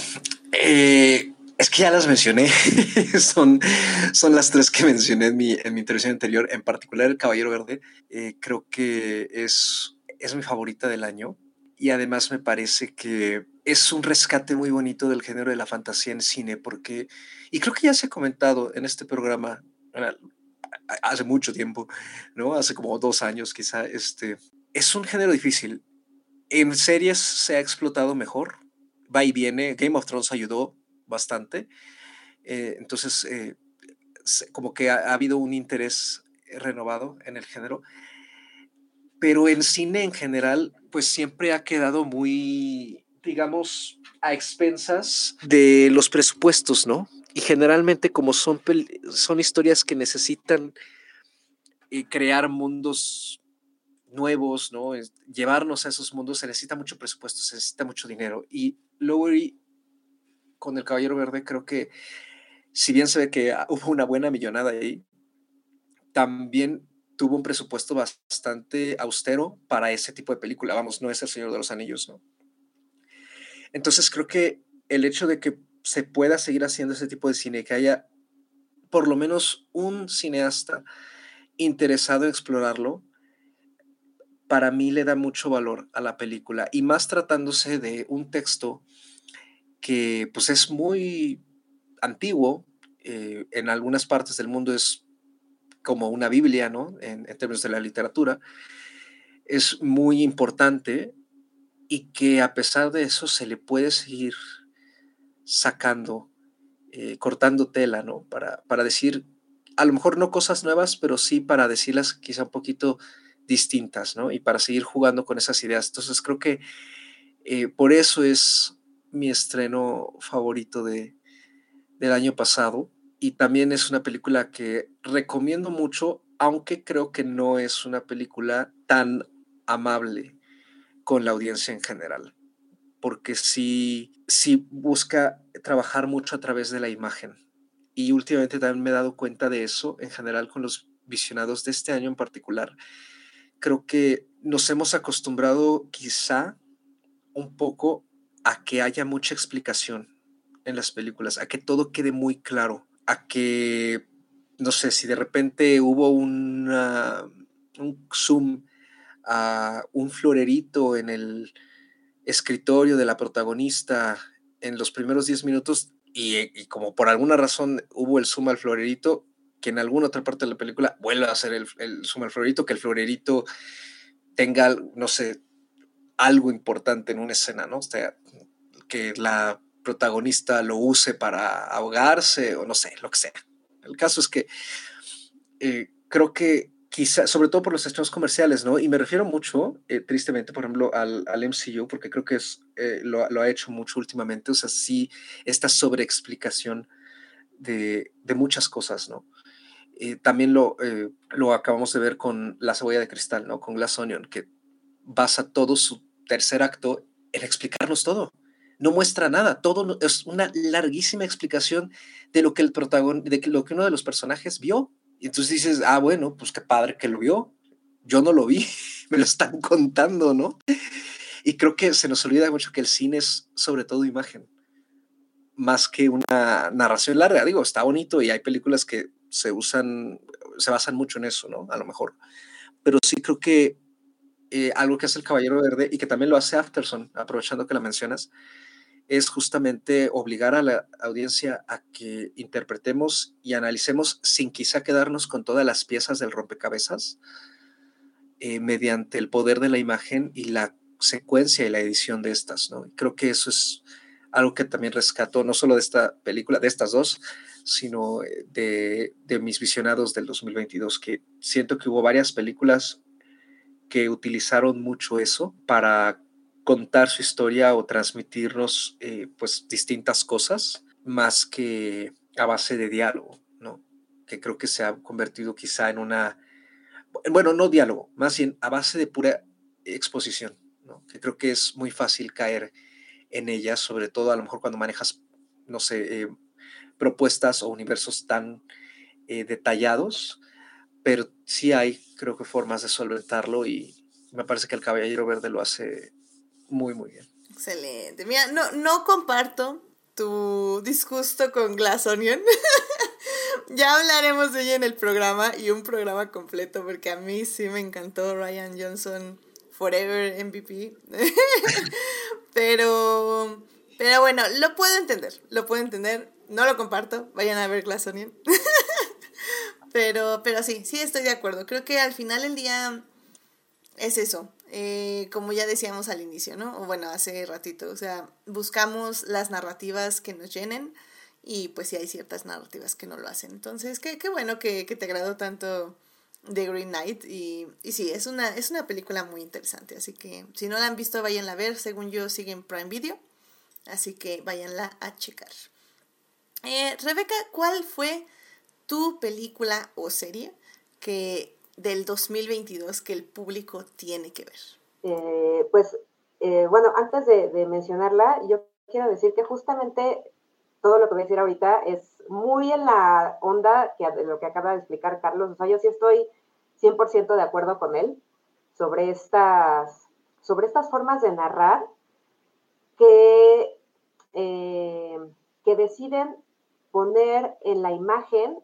eh, es que ya las mencioné, son, son las tres que mencioné en mi, en mi intervención anterior, en particular El Caballero Verde, eh, creo que es, es mi favorita del año y además me parece que es un rescate muy bonito del género de la fantasía en cine, porque, y creo que ya se ha comentado en este programa hace mucho tiempo, ¿no? Hace como dos años quizá, este, es un género difícil. En series se ha explotado mejor, va y viene, Game of Thrones ayudó, bastante. Eh, entonces, eh, como que ha, habido un interés renovado en el género. Pero en cine en general, pues siempre ha quedado muy, digamos, a expensas de los presupuestos, ¿no? Y generalmente como son, son historias que necesitan eh, crear mundos nuevos, ¿no? Llevarnos a esos mundos se necesita mucho presupuesto, se necesita mucho dinero. Y Lowery con el Caballero Verde creo que si bien se ve que hubo una buena millonada ahí, también tuvo un presupuesto bastante austero para ese tipo de película. Vamos, no es El Señor de los Anillos, ¿no? Entonces creo que el hecho de que se pueda seguir haciendo ese tipo de cine, que haya por lo menos un cineasta interesado en explorarlo, para mí le da mucho valor a la película. Y más tratándose de un texto que pues es muy antiguo, eh, en algunas partes del mundo es como una Biblia, ¿no? En, términos de la literatura, es muy importante y que a pesar de eso se le puede seguir sacando, eh, cortando tela, ¿no? Para, para decir, a lo mejor no cosas nuevas, pero sí para decirlas quizá un poquito distintas, ¿no? Y para seguir jugando con esas ideas. Entonces creo que eh, por eso es mi estreno favorito de, del año pasado y también es una película que recomiendo mucho, aunque creo que no es una película tan amable con la audiencia en general, porque sí, sí busca trabajar mucho a través de la imagen. Y últimamente también me he dado cuenta de eso, en general con los visionados de este año en particular. Creo que nos hemos acostumbrado quizá un poco a que haya mucha explicación en las películas, a que todo quede muy claro, a que, no sé, si de repente hubo un zoom a un florerito en el escritorio de la protagonista en los primeros 10 minutos y, como por alguna razón hubo el zoom al florerito, que en alguna otra parte de la película vuelva a hacer el, el zoom al florerito, que el florerito tenga, no sé, algo importante en una escena, ¿no? O sea, que la protagonista lo use para ahogarse o no sé, lo que sea. El caso es que eh, creo que quizá, sobre todo por los estrenos comerciales, ¿no? Y me refiero mucho, eh, tristemente, por ejemplo, al, al, MCU, porque creo que es, eh, lo, lo, ha hecho mucho últimamente, o sea, sí, esta sobreexplicación de, de muchas cosas, ¿no? también lo, lo acabamos de ver con La cebolla de cristal, ¿no? Con Glass Onion, que basa todo su tercer acto en explicarnos todo no muestra nada, todo es una larguísima explicación de lo que el protagonista, de lo que uno de los personajes vio Y entonces dices, ah, bueno, pues qué padre que lo vio. Yo no lo vi, me lo están contando, ¿no? Y creo que se nos olvida mucho que el cine es sobre todo imagen, más que una narración larga. Digo, está bonito y hay películas que se usan, se basan mucho en eso, ¿no? A lo mejor. Pero sí creo que eh, algo que hace el Caballero Verde y que también lo hace Afterson, aprovechando que la mencionas, es justamente obligar a la audiencia a que interpretemos y analicemos sin quizá quedarnos con todas las piezas del rompecabezas, eh, mediante el poder de la imagen y la secuencia y la edición de estas. ¿no? Creo que eso es algo que también rescato, no solo de esta película, de estas dos, sino eh, de, de mis visionados del 2022, que siento que hubo varias películas que utilizaron mucho eso para contar su historia o transmitirnos eh, pues distintas cosas más que a base de diálogo, ¿no? Que creo que se ha convertido quizá en una, bueno, no diálogo, más bien a base de pura exposición, ¿no? Que creo que es muy fácil caer en ella, sobre todo a lo mejor cuando manejas, no sé, eh, propuestas o universos tan eh, detallados, pero sí hay, creo que, formas de solventarlo y me parece que el Caballero Verde lo hace muy, muy bien. Excelente. Mira, no, no comparto tu disgusto con Glass Onion. ya hablaremos de ella en el programa y un programa completo porque a mí sí me encantó Ryan Johnson Forever MVP. pero, pero bueno, lo puedo entender, lo puedo entender. No lo comparto, vayan a ver Glass Onion. pero, pero sí, sí estoy de acuerdo. Creo que al final del día es eso. Eh, como ya decíamos al inicio, ¿no? O bueno, hace ratito, o sea, buscamos las narrativas que nos llenen y pues sí hay ciertas narrativas que no lo hacen. Entonces, qué, qué bueno que, que, te agradó tanto The Green Knight y, y sí, es una, es una película muy interesante, así que si no la han visto, váyanla a ver, según yo sigue en Prime Video, así que váyanla a checar. Eh, Rebeca, ¿cuál fue tu película o serie que del 2022 que el público tiene que ver? Eh, pues, eh, bueno, antes de, mencionarla, yo quiero decir que justamente todo lo que voy a decir ahorita es muy en la onda que, de lo que acaba de explicar Carlos. O sea, yo sí estoy 100% de acuerdo con él sobre estas, sobre estas formas de narrar que, eh, que deciden poner en la imagen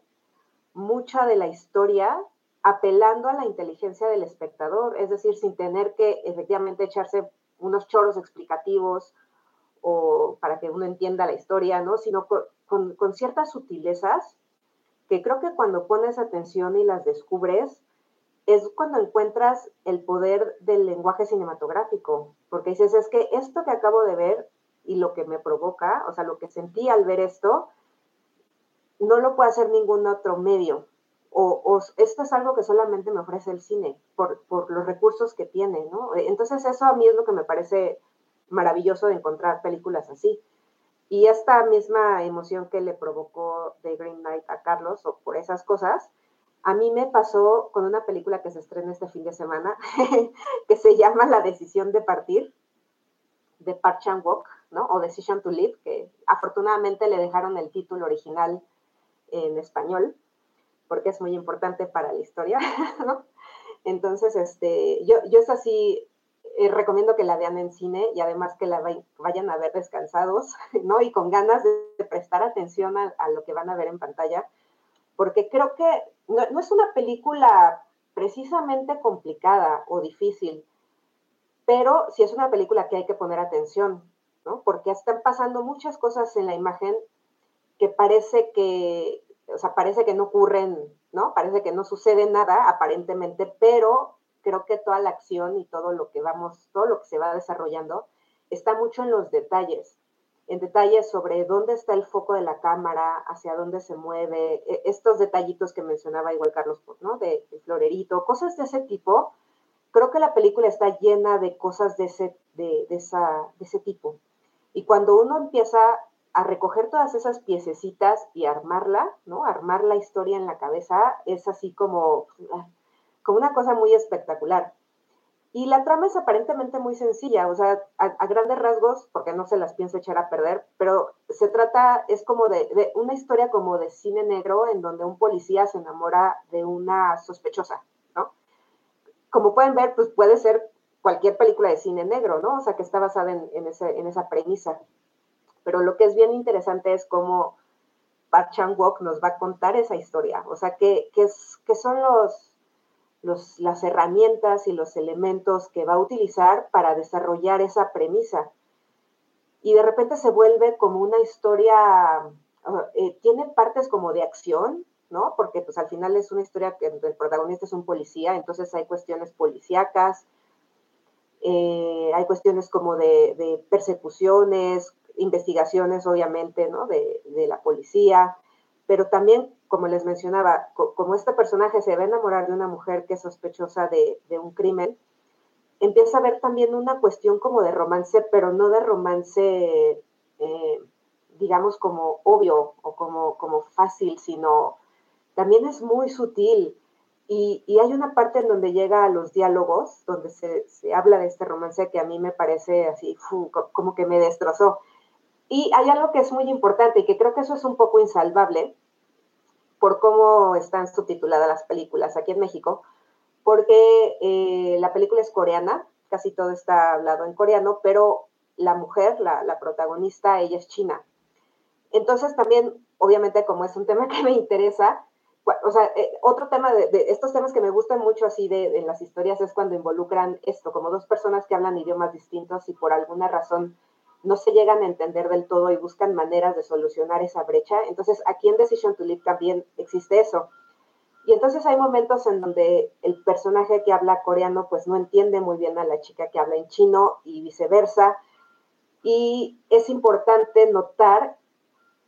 mucha de la historia apelando a la inteligencia del espectador, es decir, sin tener que efectivamente echarse unos choros explicativos o para que uno entienda la historia, ¿no? Sino con, con, ciertas sutilezas que creo que cuando pones atención y las descubres, es cuando encuentras el poder del lenguaje cinematográfico, porque dices, es que esto que acabo de ver y lo que me provoca, o sea, lo que sentí al ver esto, no lo puede hacer ningún otro medio, o, esto es algo que solamente me ofrece el cine por, por, los recursos que tiene, ¿no? Entonces eso a mí es lo que me parece maravilloso de encontrar películas así. Y esta misma emoción que le provocó The Green Knight a Carlos, o por esas cosas, a mí me pasó con una película que se estrena este fin de semana, que se llama La decisión de partir, de Park Chan-wook, ¿no? O Decision to Live, que afortunadamente le dejaron el título original en español porque es muy importante para la historia. Entonces, este, yo, yo es así, eh, recomiendo que la vean en cine y además que la vayan a ver descansados, ¿no? Y con ganas de, prestar atención a, lo que van a ver en pantalla, porque creo que no, no es una película precisamente complicada o difícil, pero sí es una película que hay que poner atención, ¿no? Porque están pasando muchas cosas en la imagen que parece que, o sea, parece que no ocurren, ¿no? Parece que no sucede nada aparentemente, pero creo que toda la acción y todo lo que vamos, todo lo que se va desarrollando está mucho en los detalles, en detalles sobre dónde está el foco de la cámara, hacia dónde se mueve, e, estos detallitos que mencionaba igual Carlos, ¿no? De, florerito, cosas de ese tipo. Creo que la película está llena de cosas de ese, de, de, esa, de ese tipo. Y cuando uno empieza a recoger todas esas piececitas y armarla, ¿no? Armar la historia en la cabeza es así como, como una cosa muy espectacular. Y la trama es aparentemente muy sencilla, o sea, a, grandes rasgos, porque no se las pienso echar a perder, pero se trata, es como de, una historia como de cine negro en donde un policía se enamora de una sospechosa, ¿no? Como pueden ver, pues puede ser cualquier película de cine negro, ¿no? O sea, que está basada en, en, en esa premisa. Pero lo que es bien interesante es cómo Park Chan-wook nos va a contar esa historia, o sea, qué, es, son los las herramientas y los elementos que va a utilizar para desarrollar esa premisa. Y de repente se vuelve como una historia, eh, tiene partes como de acción, ¿no? Porque pues al final es una historia que el protagonista es un policía, entonces hay cuestiones policíacas, eh, hay cuestiones como de, persecuciones, investigaciones obviamente, ¿no? De, de la policía, pero también como les mencionaba, como este personaje se va a enamorar de una mujer que es sospechosa de, un crimen, empieza a ver también una cuestión como de romance, pero no de romance, eh, digamos, como obvio o como, como fácil, sino también es muy sutil. Y, hay una parte en donde llega a los diálogos, donde se, habla de este romance que a mí me parece así, como que me destrozó. Y hay algo que es muy importante y que creo que eso es un poco insalvable, por cómo están subtituladas las películas aquí en México, porque eh, la película es coreana, casi todo está hablado en coreano, pero la mujer, la, protagonista, ella es china. Entonces también, obviamente, como es un tema que me interesa, o sea, eh, otro tema de, estos temas que me gustan mucho así de, las historias es cuando involucran esto, como dos personas que hablan idiomas distintos y por alguna razón no se llegan a entender del todo y buscan maneras de solucionar esa brecha. Entonces, aquí en Decision to Live también existe eso. Y entonces hay momentos en donde el personaje que habla coreano pues no entiende muy bien a la chica que habla en chino y viceversa. Y es importante notar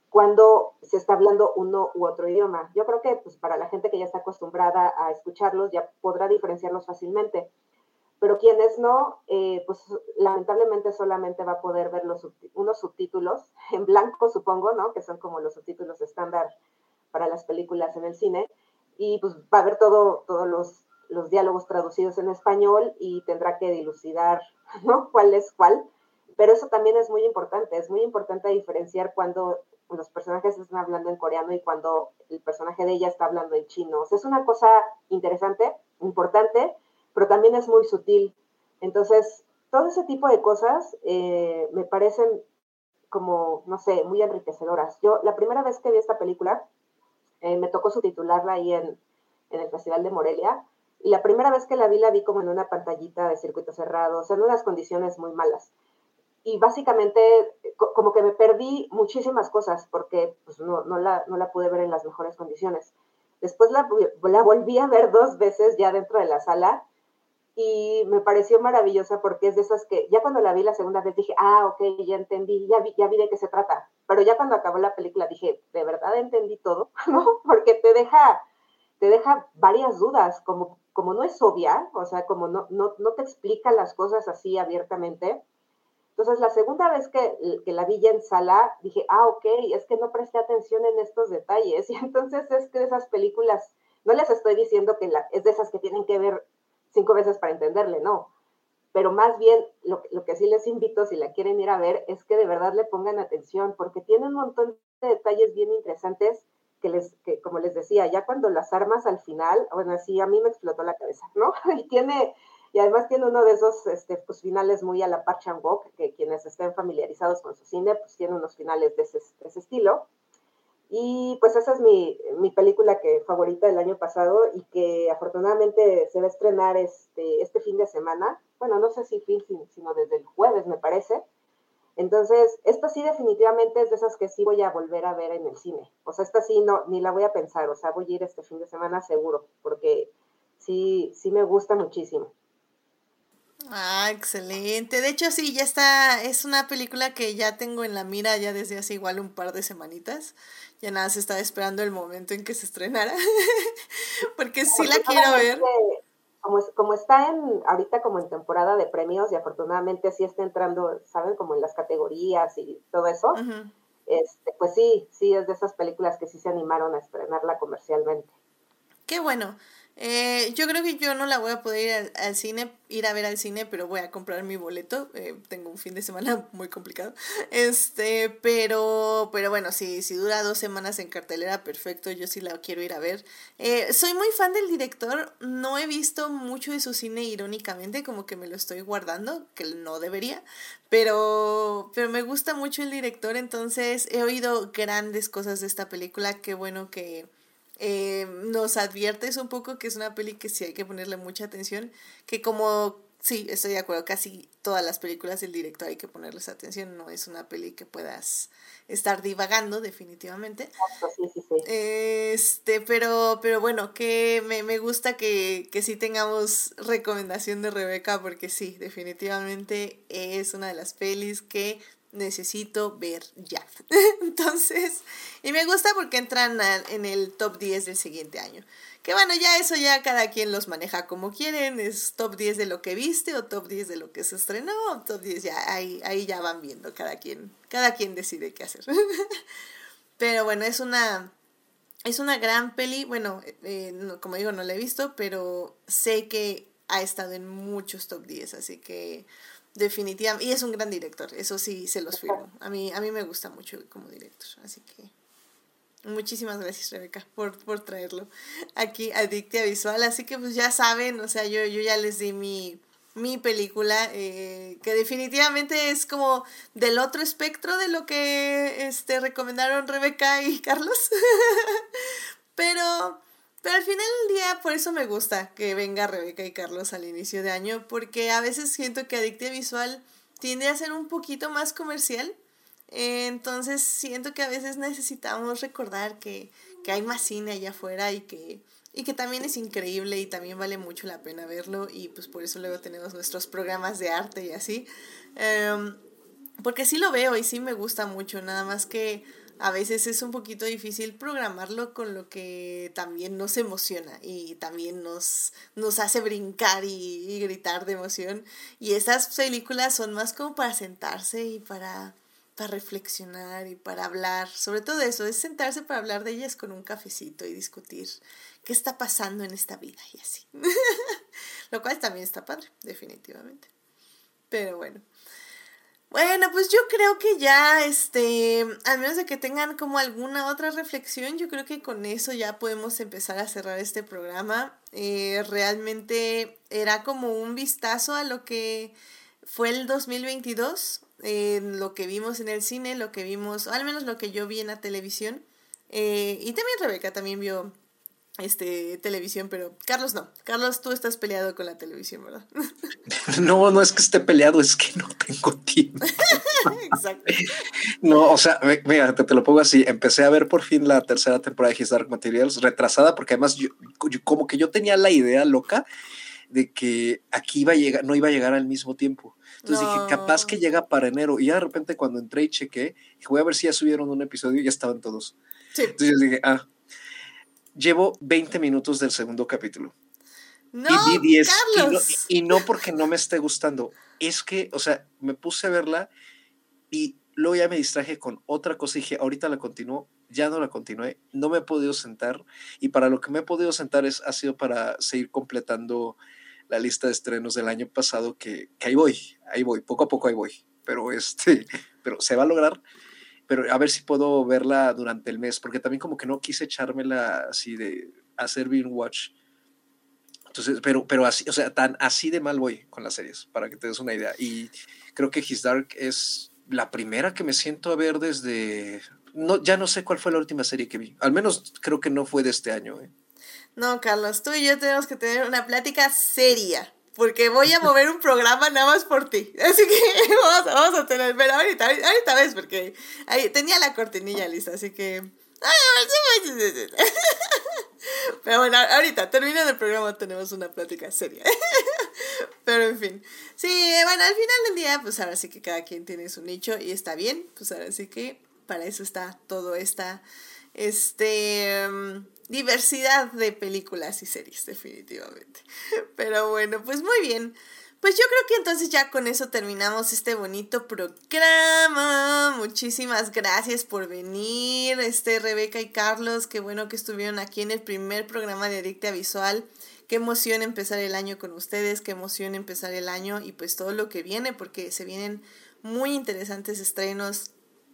cuando se está hablando uno u otro idioma. Yo creo que pues, para la gente que ya está acostumbrada a escucharlos ya podrá diferenciarlos fácilmente pero quienes no, eh, pues lamentablemente solamente va a poder ver los unos subtítulos en blanco, supongo, ¿no? Que son como los subtítulos estándar para las películas en el cine, y pues va a ver todo, todos los, los diálogos traducidos en español y tendrá que dilucidar, ¿no? ¿Cuál es cuál? Pero eso también es muy importante, es muy importante diferenciar cuando los personajes están hablando en coreano y cuando el personaje de ella está hablando en chino. O sea, es una cosa interesante, importante, pero también es muy sutil. Entonces, todo ese tipo de cosas eh, me parecen como, no sé, muy enriquecedoras. Yo, la primera vez que vi esta película, eh, me tocó subtitularla ahí en, en el Festival de Morelia, y la primera vez que la vi, la vi como en una pantallita de circuito cerrado, o sea, en unas condiciones muy malas. Y básicamente, como que me perdí muchísimas cosas porque pues, no, no, la, no la pude ver en las mejores condiciones. Después la, la volví a ver dos veces ya dentro de la sala y me pareció maravillosa porque es de esas que ya cuando la vi la segunda vez dije, ah, ok, ya entendí, ya vi, ya vi de qué se trata. Pero ya cuando acabó la película dije, de verdad entendí todo, ¿no? Porque te deja, te deja varias dudas, como, como no es obvia, o sea, como no, no, no te explica las cosas así abiertamente. Entonces, la segunda vez que, que, la vi ya en sala, dije, ah, ok, es que no presté atención en estos detalles. Y entonces es que esas películas, no les estoy diciendo que la, es de esas que tienen que ver cinco veces para entenderle, no. Pero más bien lo, que sí les invito, si la quieren ir a ver, es que de verdad le pongan atención, porque tiene un montón de detalles bien interesantes que les, que como les decía, ya cuando las armas al final, bueno, así a mí me explotó la cabeza, ¿no? Y tiene, y además tiene uno de esos este, pues, finales muy a la Park chan que quienes estén familiarizados con su cine, pues tiene unos finales de ese, de ese estilo. Y pues esa es mi, mi, película que, favorita del año pasado y que afortunadamente se va a estrenar este, este fin de semana. Bueno, no sé si fin, sino desde el jueves, me parece. Entonces, esta sí definitivamente es de esas que sí voy a volver a ver en el cine. O sea, esta sí no, ni la voy a pensar, o sea, voy a ir este fin de semana seguro, porque sí, sí me gusta muchísimo. Ah, excelente. De hecho, sí, ya está, es una película que ya tengo en la mira ya desde hace igual un par de semanitas. Ya nada, se estaba esperando el momento en que se estrenara, porque sí la quiero ver. Como, como está en, ahorita como en temporada de premios y afortunadamente sí está entrando, ¿saben? Como en las categorías y todo eso. este, pues sí, sí, es de esas películas que sí se animaron a estrenarla comercialmente. Qué bueno. Eh, yo creo que yo no la voy a poder ir al, cine, ir a ver al cine, pero voy a comprar mi boleto. Eh, tengo un fin de semana muy complicado. Este, pero, pero bueno, si, si dura dos semanas en cartelera, perfecto. Yo sí la quiero ir a ver. Eh, soy muy fan del director. No he visto mucho de su cine irónicamente, como que me lo estoy guardando, que no debería. Pero, pero me gusta mucho el director, entonces he oído grandes cosas de esta película. Qué bueno que eh, nos adviertes un poco que es una peli que sí hay que ponerle mucha atención, que como, sí, estoy de acuerdo, casi todas las películas del director hay que ponerles atención, no es una peli que puedas estar divagando definitivamente. Este, pero, pero bueno, que me, me gusta que, que sí tengamos recomendación de Rebeca, porque sí, definitivamente es una de las pelis que necesito ver ya. Entonces, y me gusta porque entran en el top 10 del siguiente año. Que bueno, ya eso ya cada quien los maneja como quieren, es top 10 de lo que viste o top 10 de lo que se estrenó, top 10 ya ahí, ahí ya van viendo cada quien, cada quien decide qué hacer. pero bueno, es una es una gran peli, bueno, eh, como digo, no la he visto, pero sé que ha estado en muchos top 10, así que Definitivamente. Y es un gran director, eso sí se los firmo. A mí, a mí me gusta mucho como director, así que muchísimas gracias Rebeca por, por traerlo aquí a Dictia Visual. Así que pues ya saben, o sea, yo, yo ya les di mi, mi película, eh, que definitivamente es como del otro espectro de lo que este, recomendaron Rebeca y Carlos. Pero pero al final del día, por eso me gusta que venga Rebeca y Carlos al inicio de año, porque a veces siento que Adictia Visual tiende a ser un poquito más comercial. entonces siento que a veces necesitamos recordar que, hay más cine allá afuera y que, y que también es increíble y también vale mucho la pena verlo y pues por eso luego tenemos nuestros programas de arte y así. Em, porque sí lo veo y sí me gusta mucho, nada más que a veces es un poquito difícil programarlo con lo que también nos emociona y también nos, nos hace brincar y, gritar de emoción. Y estas películas son más como para sentarse y para, para reflexionar y para hablar. Sobre todo eso, es sentarse para hablar de ellas con un cafecito y discutir qué está pasando en esta vida y así. lo cual también está padre, definitivamente. Pero bueno. Bueno, pues yo creo que ya, este, al menos de que tengan como alguna otra reflexión, yo creo que con eso ya podemos empezar a cerrar este programa. Eh, realmente era como un vistazo a lo que fue el 2022, lo que vimos en el cine, lo que vimos, o al menos lo que yo vi en la televisión. Eh, y también Rebeca también vio este, televisión, pero Carlos no. Carlos, tú estás peleado con la televisión, ¿verdad? No, no es que esté peleado, es que no tengo tiempo. Exacto. No, o sea, mira, te, lo pongo así. Empecé a ver por fin la tercera temporada de His Dark Materials, retrasada, porque además yo, como que yo tenía la idea loca de que aquí iba a llegar, no iba a llegar al mismo tiempo. Entonces dije, capaz que llega para enero. Y ya de repente cuando entré y chequé, voy a ver si ya subieron un episodio y ya estaban todos. Sí. Entonces dije, ah, llevo 20 minutos del segundo capítulo. No, y 10. Y no, porque no me esté gustando. Es que, o sea, me puse a verla y luego ya me distraje con otra cosa y dije, ahorita la continúo, ya no la continué, no me he podido sentar y para lo que me he podido sentar es, ha sido para seguir completando la lista de estrenos del año pasado que, que ahí voy, ahí voy, poco a poco ahí voy, pero este, pero se va a lograr pero a ver si puedo verla durante el mes, porque también como que no quise echármela así de hacer bien watch. Entonces, pero, pero así, o sea, tan así de mal voy con las series, para que te des una idea. Y creo que His Dark es la primera que me siento a ver desde... No, ya no sé cuál fue la última serie que vi. Al menos creo que no fue de este año. ¿eh? No, Carlos, tú y yo tenemos que tener una plática seria porque voy a mover un programa nada más por ti. Así que vamos, a tener, pero ahorita, ahorita ves, porque ahí tenía la cortinilla lista, así que... Pero bueno, ahorita, termina el programa, tenemos una plática seria. Pero en fin. Sí, bueno, al final del día, pues ahora sí que cada quien tiene su nicho y está bien. Pues ahora sí que para eso está todo esta, este, mm, diversidad de películas y series, definitivamente. Pero bueno, pues muy bien. Pues yo creo que entonces ya con eso terminamos este bonito programa. Muchísimas gracias por venir, este Rebeca y Carlos, qué bueno que estuvieron aquí en el primer programa de Adicta Visual. Qué emoción empezar el año con ustedes, qué emoción empezar el año y pues todo lo que viene, porque se vienen muy interesantes estrenos,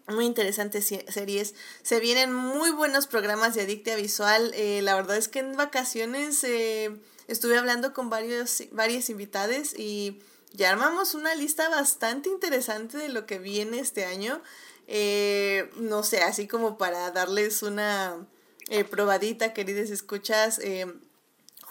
muy interesantes series. Se vienen muy buenos programas de Adictia Visual. Eh, la verdad es que en vacaciones eh, estuve hablando con varios, varias invitadas y ya armamos una lista bastante interesante de lo que viene este año. Eh, no sé, así como para darles una probadita, queridas escuchas.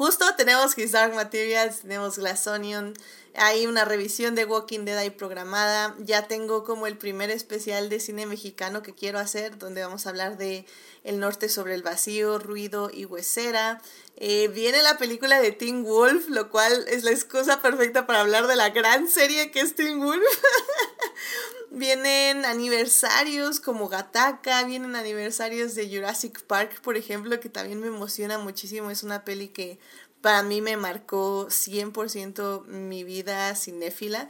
Justo tenemos His Dark Materials, tenemos Glass Onion, hay una revisión de Walking Dead ahí programada. Ya tengo como el primer especial de cine mexicano que quiero hacer, donde vamos a hablar de El Norte sobre el Vacío, Ruido y Huesera. Eh, viene la película de Teen Wolf, lo cual es la excusa perfecta para hablar de la gran serie que es Teen Wolf. vienen aniversarios como Gataka, vienen aniversarios de Jurassic Park, por ejemplo, que también me emociona muchísimo. Es una peli que para mí me marcó 100% mi vida cinéfila.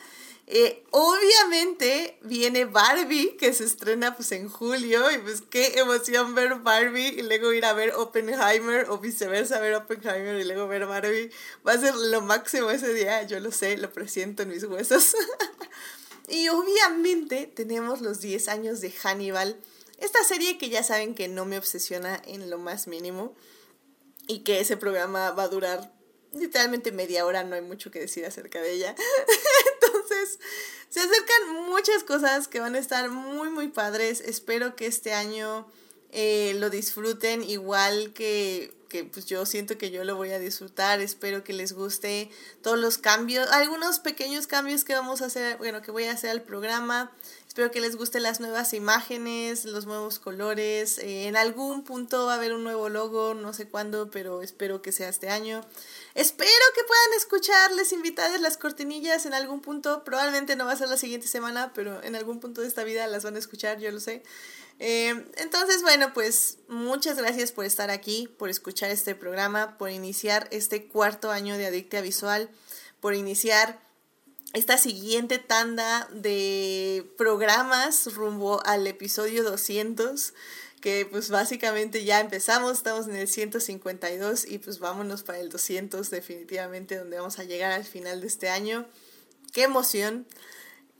Eh, obviamente viene Barbie, que se estrena pues en julio, y pues qué emoción ver Barbie y luego ir a ver Oppenheimer o viceversa, ver Oppenheimer y luego ver Barbie. Va a ser lo máximo ese día, yo lo sé, lo presiento en mis huesos. Y obviamente tenemos los 10 años de Hannibal, esta serie que ya saben que no me obsesiona en lo más mínimo y que ese programa va a durar literalmente media hora, no hay mucho que decir acerca de ella. Entonces, se acercan muchas cosas que van a estar muy, muy padres. Espero que este año eh, lo disfruten igual que que pues yo siento que yo lo voy a disfrutar, espero que les guste todos los cambios, algunos pequeños cambios que vamos a hacer, bueno, que voy a hacer al programa, espero que les gusten las nuevas imágenes, los nuevos colores, eh, en algún punto va a haber un nuevo logo, no sé cuándo, pero espero que sea este año. Espero que puedan escucharles invitadas las cortinillas en algún punto, probablemente no va a ser la siguiente semana, pero en algún punto de esta vida las van a escuchar, yo lo sé. Eh, entonces, bueno, pues muchas gracias por estar aquí, por escuchar este programa, por iniciar este cuarto año de Adictia Visual, por iniciar esta siguiente tanda de programas rumbo al episodio 200 que pues básicamente ya empezamos, estamos en el 152 y pues vámonos para el 200 definitivamente donde vamos a llegar al final de este año. Qué emoción.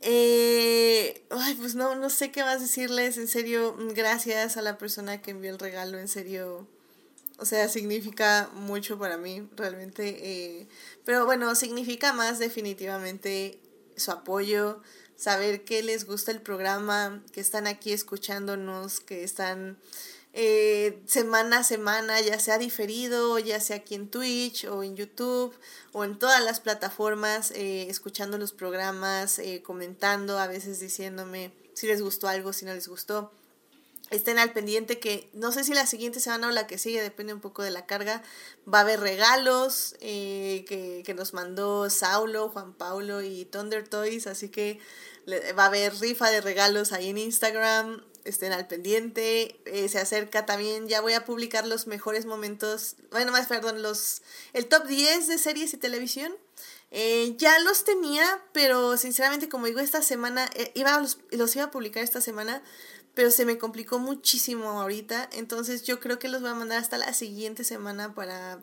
Eh, ay, pues no, no sé qué más decirles. En serio, gracias a la persona que envió el regalo. En serio, o sea, significa mucho para mí, realmente. Eh, pero bueno, significa más definitivamente su apoyo, saber que les gusta el programa, que están aquí escuchándonos, que están eh, semana a semana, ya sea diferido, ya sea aquí en Twitch o en YouTube o en todas las plataformas, eh, escuchando los programas, eh, comentando, a veces diciéndome si les gustó algo, si no les gustó. Estén al pendiente que no sé si la siguiente semana o la que sigue, depende un poco de la carga. Va a haber regalos que, que nos mandó Saulo, Juan Paulo y Thunder Toys, así que va a haber rifa de regalos ahí en Instagram estén al pendiente. Eh, se acerca también, ya voy a publicar los mejores momentos, bueno, más, perdón, los, el top 10 de series y televisión. Eh, ya los tenía, pero sinceramente, como digo, esta semana, eh, iba los, los iba a publicar esta semana, pero se me complicó muchísimo ahorita. Entonces yo creo que los voy a mandar hasta la siguiente semana para...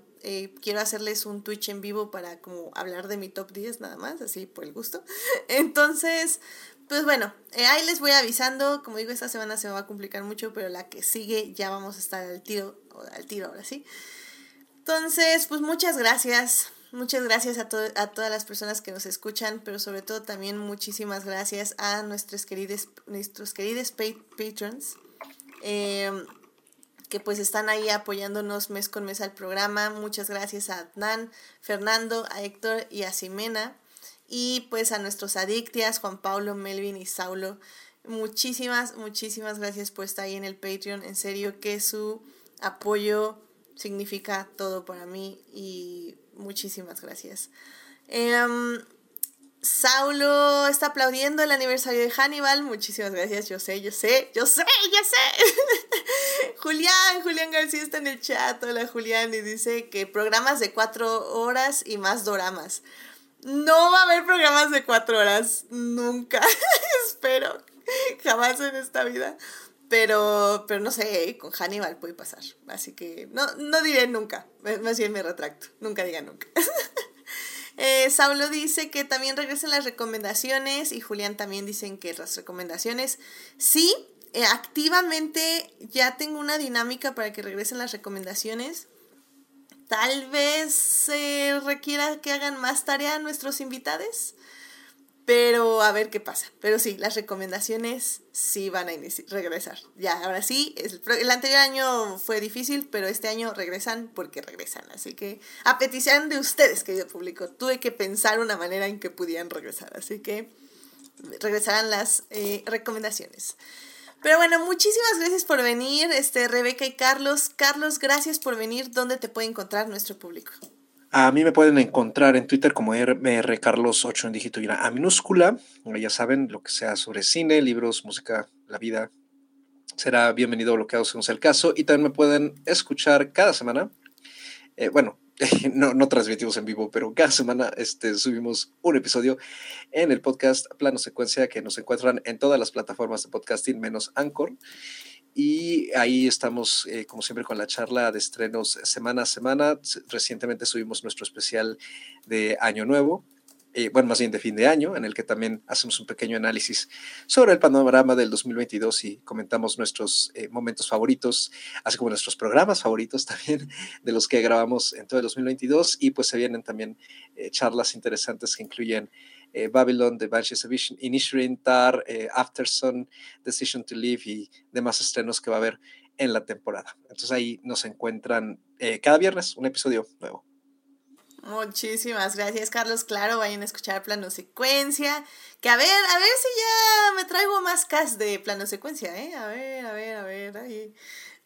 quiero hacerles un Twitch en vivo para como hablar de mi top 10 nada más, así por el gusto. Entonces, pues bueno, eh, ahí les voy avisando. Como digo, esta semana se me va a complicar mucho, pero la que sigue ya vamos a estar al tiro, al tiro ahora sí. Entonces, pues muchas gracias. Muchas gracias a, a todas las personas que nos escuchan, pero sobre todo también muchísimas gracias a nuestros queridos, nuestros queridos patrons em, que pues están ahí apoyándonos mes con mes al programa. Muchas gracias a Adnan, Fernando, a Héctor y a Ximena. Y pues a nuestros adictias, Juan Pablo, Melvin y Saulo, muchísimas, muchísimas gracias por estar ahí en el Patreon. En serio que su apoyo significa todo para mí y muchísimas gracias. Em, Saulo está aplaudiendo el aniversario de Hannibal. Muchísimas gracias. Yo sé, yo sé, yo sé, yo sé. Julián, Julián García está en el chat. Hola Julián. Y dice que programas de cuatro horas y más doramas. No va a haber programas de cuatro horas, nunca, espero, jamás en esta vida. Pero, pero no sé, con Hannibal puede pasar. Así que no, no diré nunca. Más bien me retracto. Nunca diga nunca. eh, Saulo dice que también regresen las recomendaciones. Y Julián también dicen que las recomendaciones. Sí, eh, activamente ya tengo una dinámica para que regresen las recomendaciones. Tal vez se requiera que hagan más tarea nuestros invitados. Pero a ver qué pasa. Pero sí, las recomendaciones sí van a regresar. Ya, ahora sí, el, anterior año fue difícil, pero este año regresan porque regresan. Así que a petición de ustedes, querido público, tuve que pensar una manera en que pudieran regresar. Así que regresarán las eh, recomendaciones. Pero bueno, muchísimas gracias por venir, este, Rebeca y Carlos. Carlos, gracias por venir. ¿Dónde te puede encontrar nuestro público? A mí me pueden encontrar en Twitter como rcarlos8 en dígito y una A minúscula. Ya saben, lo que sea sobre cine, libros, música, la vida, será bienvenido bloqueado según sea el caso. Y también me pueden escuchar cada semana. Eh, bueno, no, no, transmitimos en vivo, pero cada semana este, subimos un episodio en el podcast Plano Secuencia que nos encuentran en todas las plataformas de podcasting menos Anchor. Y ahí estamos, eh, como siempre, con la charla de estrenos semana a semana. Recientemente subimos nuestro especial de Año Nuevo, eh, bueno, más bien de fin de año, en el que también hacemos un pequeño análisis sobre el panorama del 2022 y comentamos nuestros eh, momentos favoritos, así como nuestros programas favoritos también de los que grabamos en todo el 2022. Y pues se vienen también charlas interesantes que incluyen eh, Babylon, The Banshees of Inisherin, Tar, eh, Afterson, Decision to Live y demás estrenos que va a haber en la temporada. Entonces ahí nos encuentran eh, cada viernes un episodio nuevo. Muchísimas gracias, Carlos. Claro, vayan a escuchar plano secuencia. Que a ver, a ver si ya me traigo más cast de plano secuencia, ¿eh? A ver, a ver, a ver.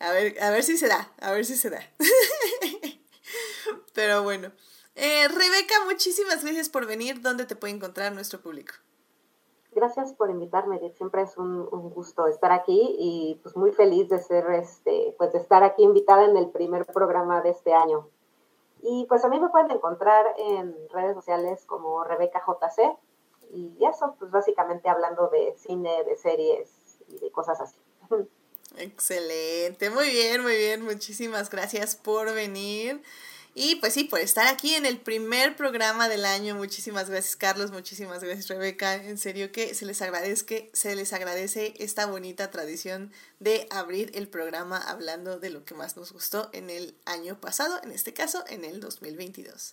A ver, a ver si se da, a ver si se da. Pero bueno. Eh, Rebeca, muchísimas gracias por venir. ¿Dónde te puede encontrar nuestro público? Gracias por invitarme, siempre es un, gusto estar aquí y pues muy feliz de ser este, pues de estar aquí invitada en el primer programa de este año. Y pues a mí me pueden encontrar en redes sociales como Rebeca JC y eso, pues básicamente hablando de cine, de series y de cosas así. Excelente, muy bien, muy bien, muchísimas gracias por venir. Y pues sí, por estar aquí en el primer programa del año. Muchísimas gracias, Carlos. Muchísimas gracias, Rebeca. En serio que se les agradece, se les agradece esta bonita tradición de abrir el programa hablando de lo que más nos gustó en el año pasado, en este caso, en el 2022.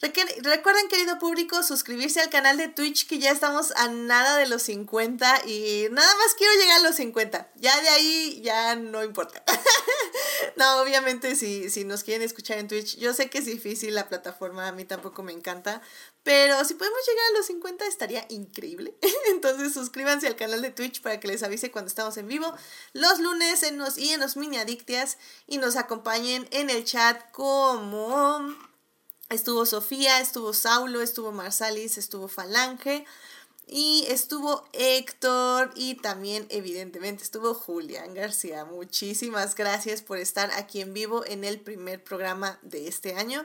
Recuerden, querido público, suscribirse al canal de Twitch, que ya estamos a nada de los 50 y nada más quiero llegar a los 50. Ya de ahí ya no importa. no, obviamente si, si nos quieren escuchar en Twitch, yo sé que es difícil la plataforma, a mí tampoco me encanta, pero si podemos llegar a los 50 estaría increíble. Entonces suscríbanse al canal de Twitch para que les avise cuando estamos en vivo los lunes en los, y en los mini adictias y nos acompañen en el chat como Estuvo Sofía, estuvo Saulo, estuvo Marsalis, estuvo Falange y estuvo Héctor y también evidentemente estuvo Julián García. Muchísimas gracias por estar aquí en vivo en el primer programa de este año.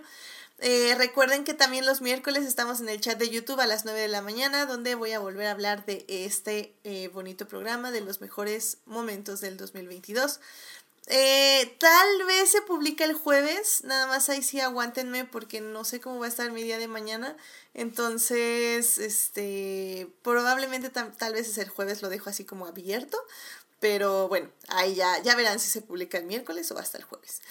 Eh, recuerden que también los miércoles estamos en el chat de YouTube a las 9 de la mañana, donde voy a volver a hablar de este eh, bonito programa, de los mejores momentos del 2022. Eh, tal vez se publica el jueves, nada más ahí sí aguántenme porque no sé cómo va a estar mi día de mañana. Entonces, este, probablemente tal vez es el jueves, lo dejo así como abierto. Pero bueno, ahí ya, ya verán si se publica el miércoles o hasta el jueves.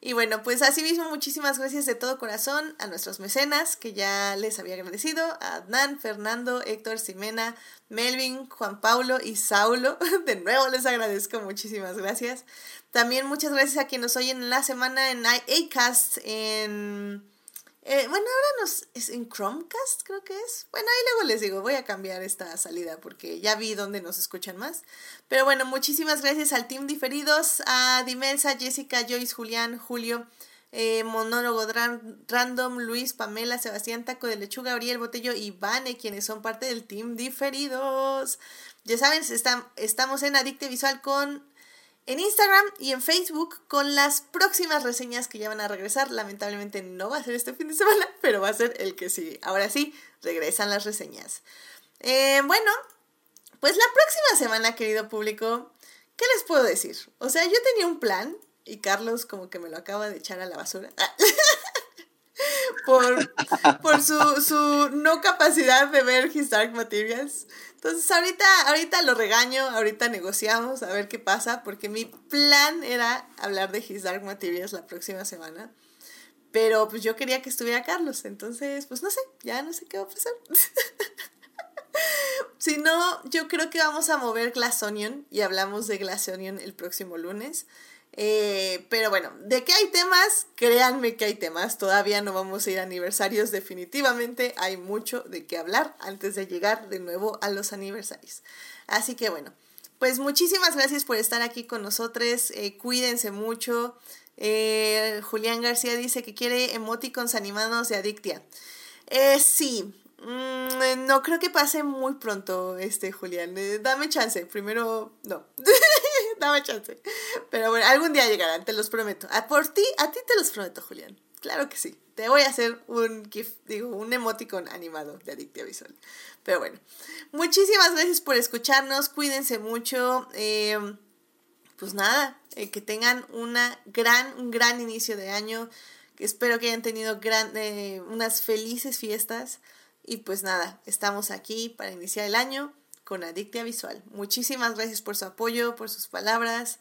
Y bueno, pues asimismo muchísimas gracias de todo corazón a nuestros mecenas que ya les había agradecido, a Adnan, Fernando, Héctor, Simena, Melvin, Juan Paulo y Saulo. De nuevo les agradezco, muchísimas gracias. También muchas gracias a quienes nos oyen en la semana en Acast, en... Eh, bueno, ahora nos es en Chromecast, creo que es. Bueno, ahí luego les digo, voy a cambiar esta salida porque ya vi dónde nos escuchan más. Pero bueno, muchísimas gracias al team diferidos, a Dimensa, Jessica, Joyce, Julián, Julio, eh, Monólogo Random, Luis, Pamela, Sebastián, Taco de Lechuga, Gabriel Botello y Vane, quienes son parte del team diferidos. Ya saben, estamos en Adicte Visual con en Instagram y en Facebook con las próximas reseñas que ya van a regresar. Lamentablemente no va a ser este fin de semana, pero va a ser el que sigue. Ahora sí, regresan las reseñas. Eh, bueno, pues la próxima semana, querido público, ¿qué les puedo decir? O sea, yo tenía un plan y Carlos como que me lo acaba de echar a la basura. por, por su, su, no capacidad de ver His Dark Materials. Entonces ahorita, ahorita lo regaño, ahorita negociamos a ver qué pasa, porque mi plan era hablar de His Dark Materials la próxima semana. Pero pues yo quería que estuviera Carlos, entonces pues no sé, ya no sé qué va a pasar. si no, yo creo que vamos a mover Glass Onion y hablamos de Glass Onion el próximo lunes. Eh, pero bueno, de qué hay temas, créanme que hay temas. Todavía no vamos a ir a aniversarios, definitivamente hay mucho de qué hablar antes de llegar de nuevo a los aniversarios. Así que bueno, pues muchísimas gracias por estar aquí con nosotros. Eh, cuídense mucho. Eh, Julián García dice que quiere emoticons animados de Adictia. sí, mm, no creo que pase muy pronto, este Julián. dame chance. Primero, no. dame chance. Pero bueno, algún día llegarán, te los prometo. A por ti, a ti te los prometo, Julián. Claro que sí. Te voy a hacer un GIF, digo, un emoticon animado de Adictia Visual. Pero bueno, muchísimas gracias por escucharnos. Cuídense mucho. Em, pues nada, eh, que tengan una gran, un gran inicio de año. Espero que hayan tenido gran, eh, unas felices fiestas. Y pues nada, estamos aquí para iniciar el año con Adictia Visual. Muchísimas gracias por su apoyo, por sus palabras,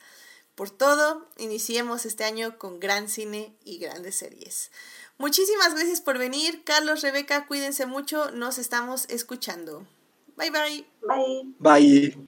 por todo. Iniciemos este año con gran cine y grandes series. Muchísimas gracias por venir. Carlos, Rebeca, cuídense mucho. Nos estamos escuchando. Bye bye. Bye. Bye.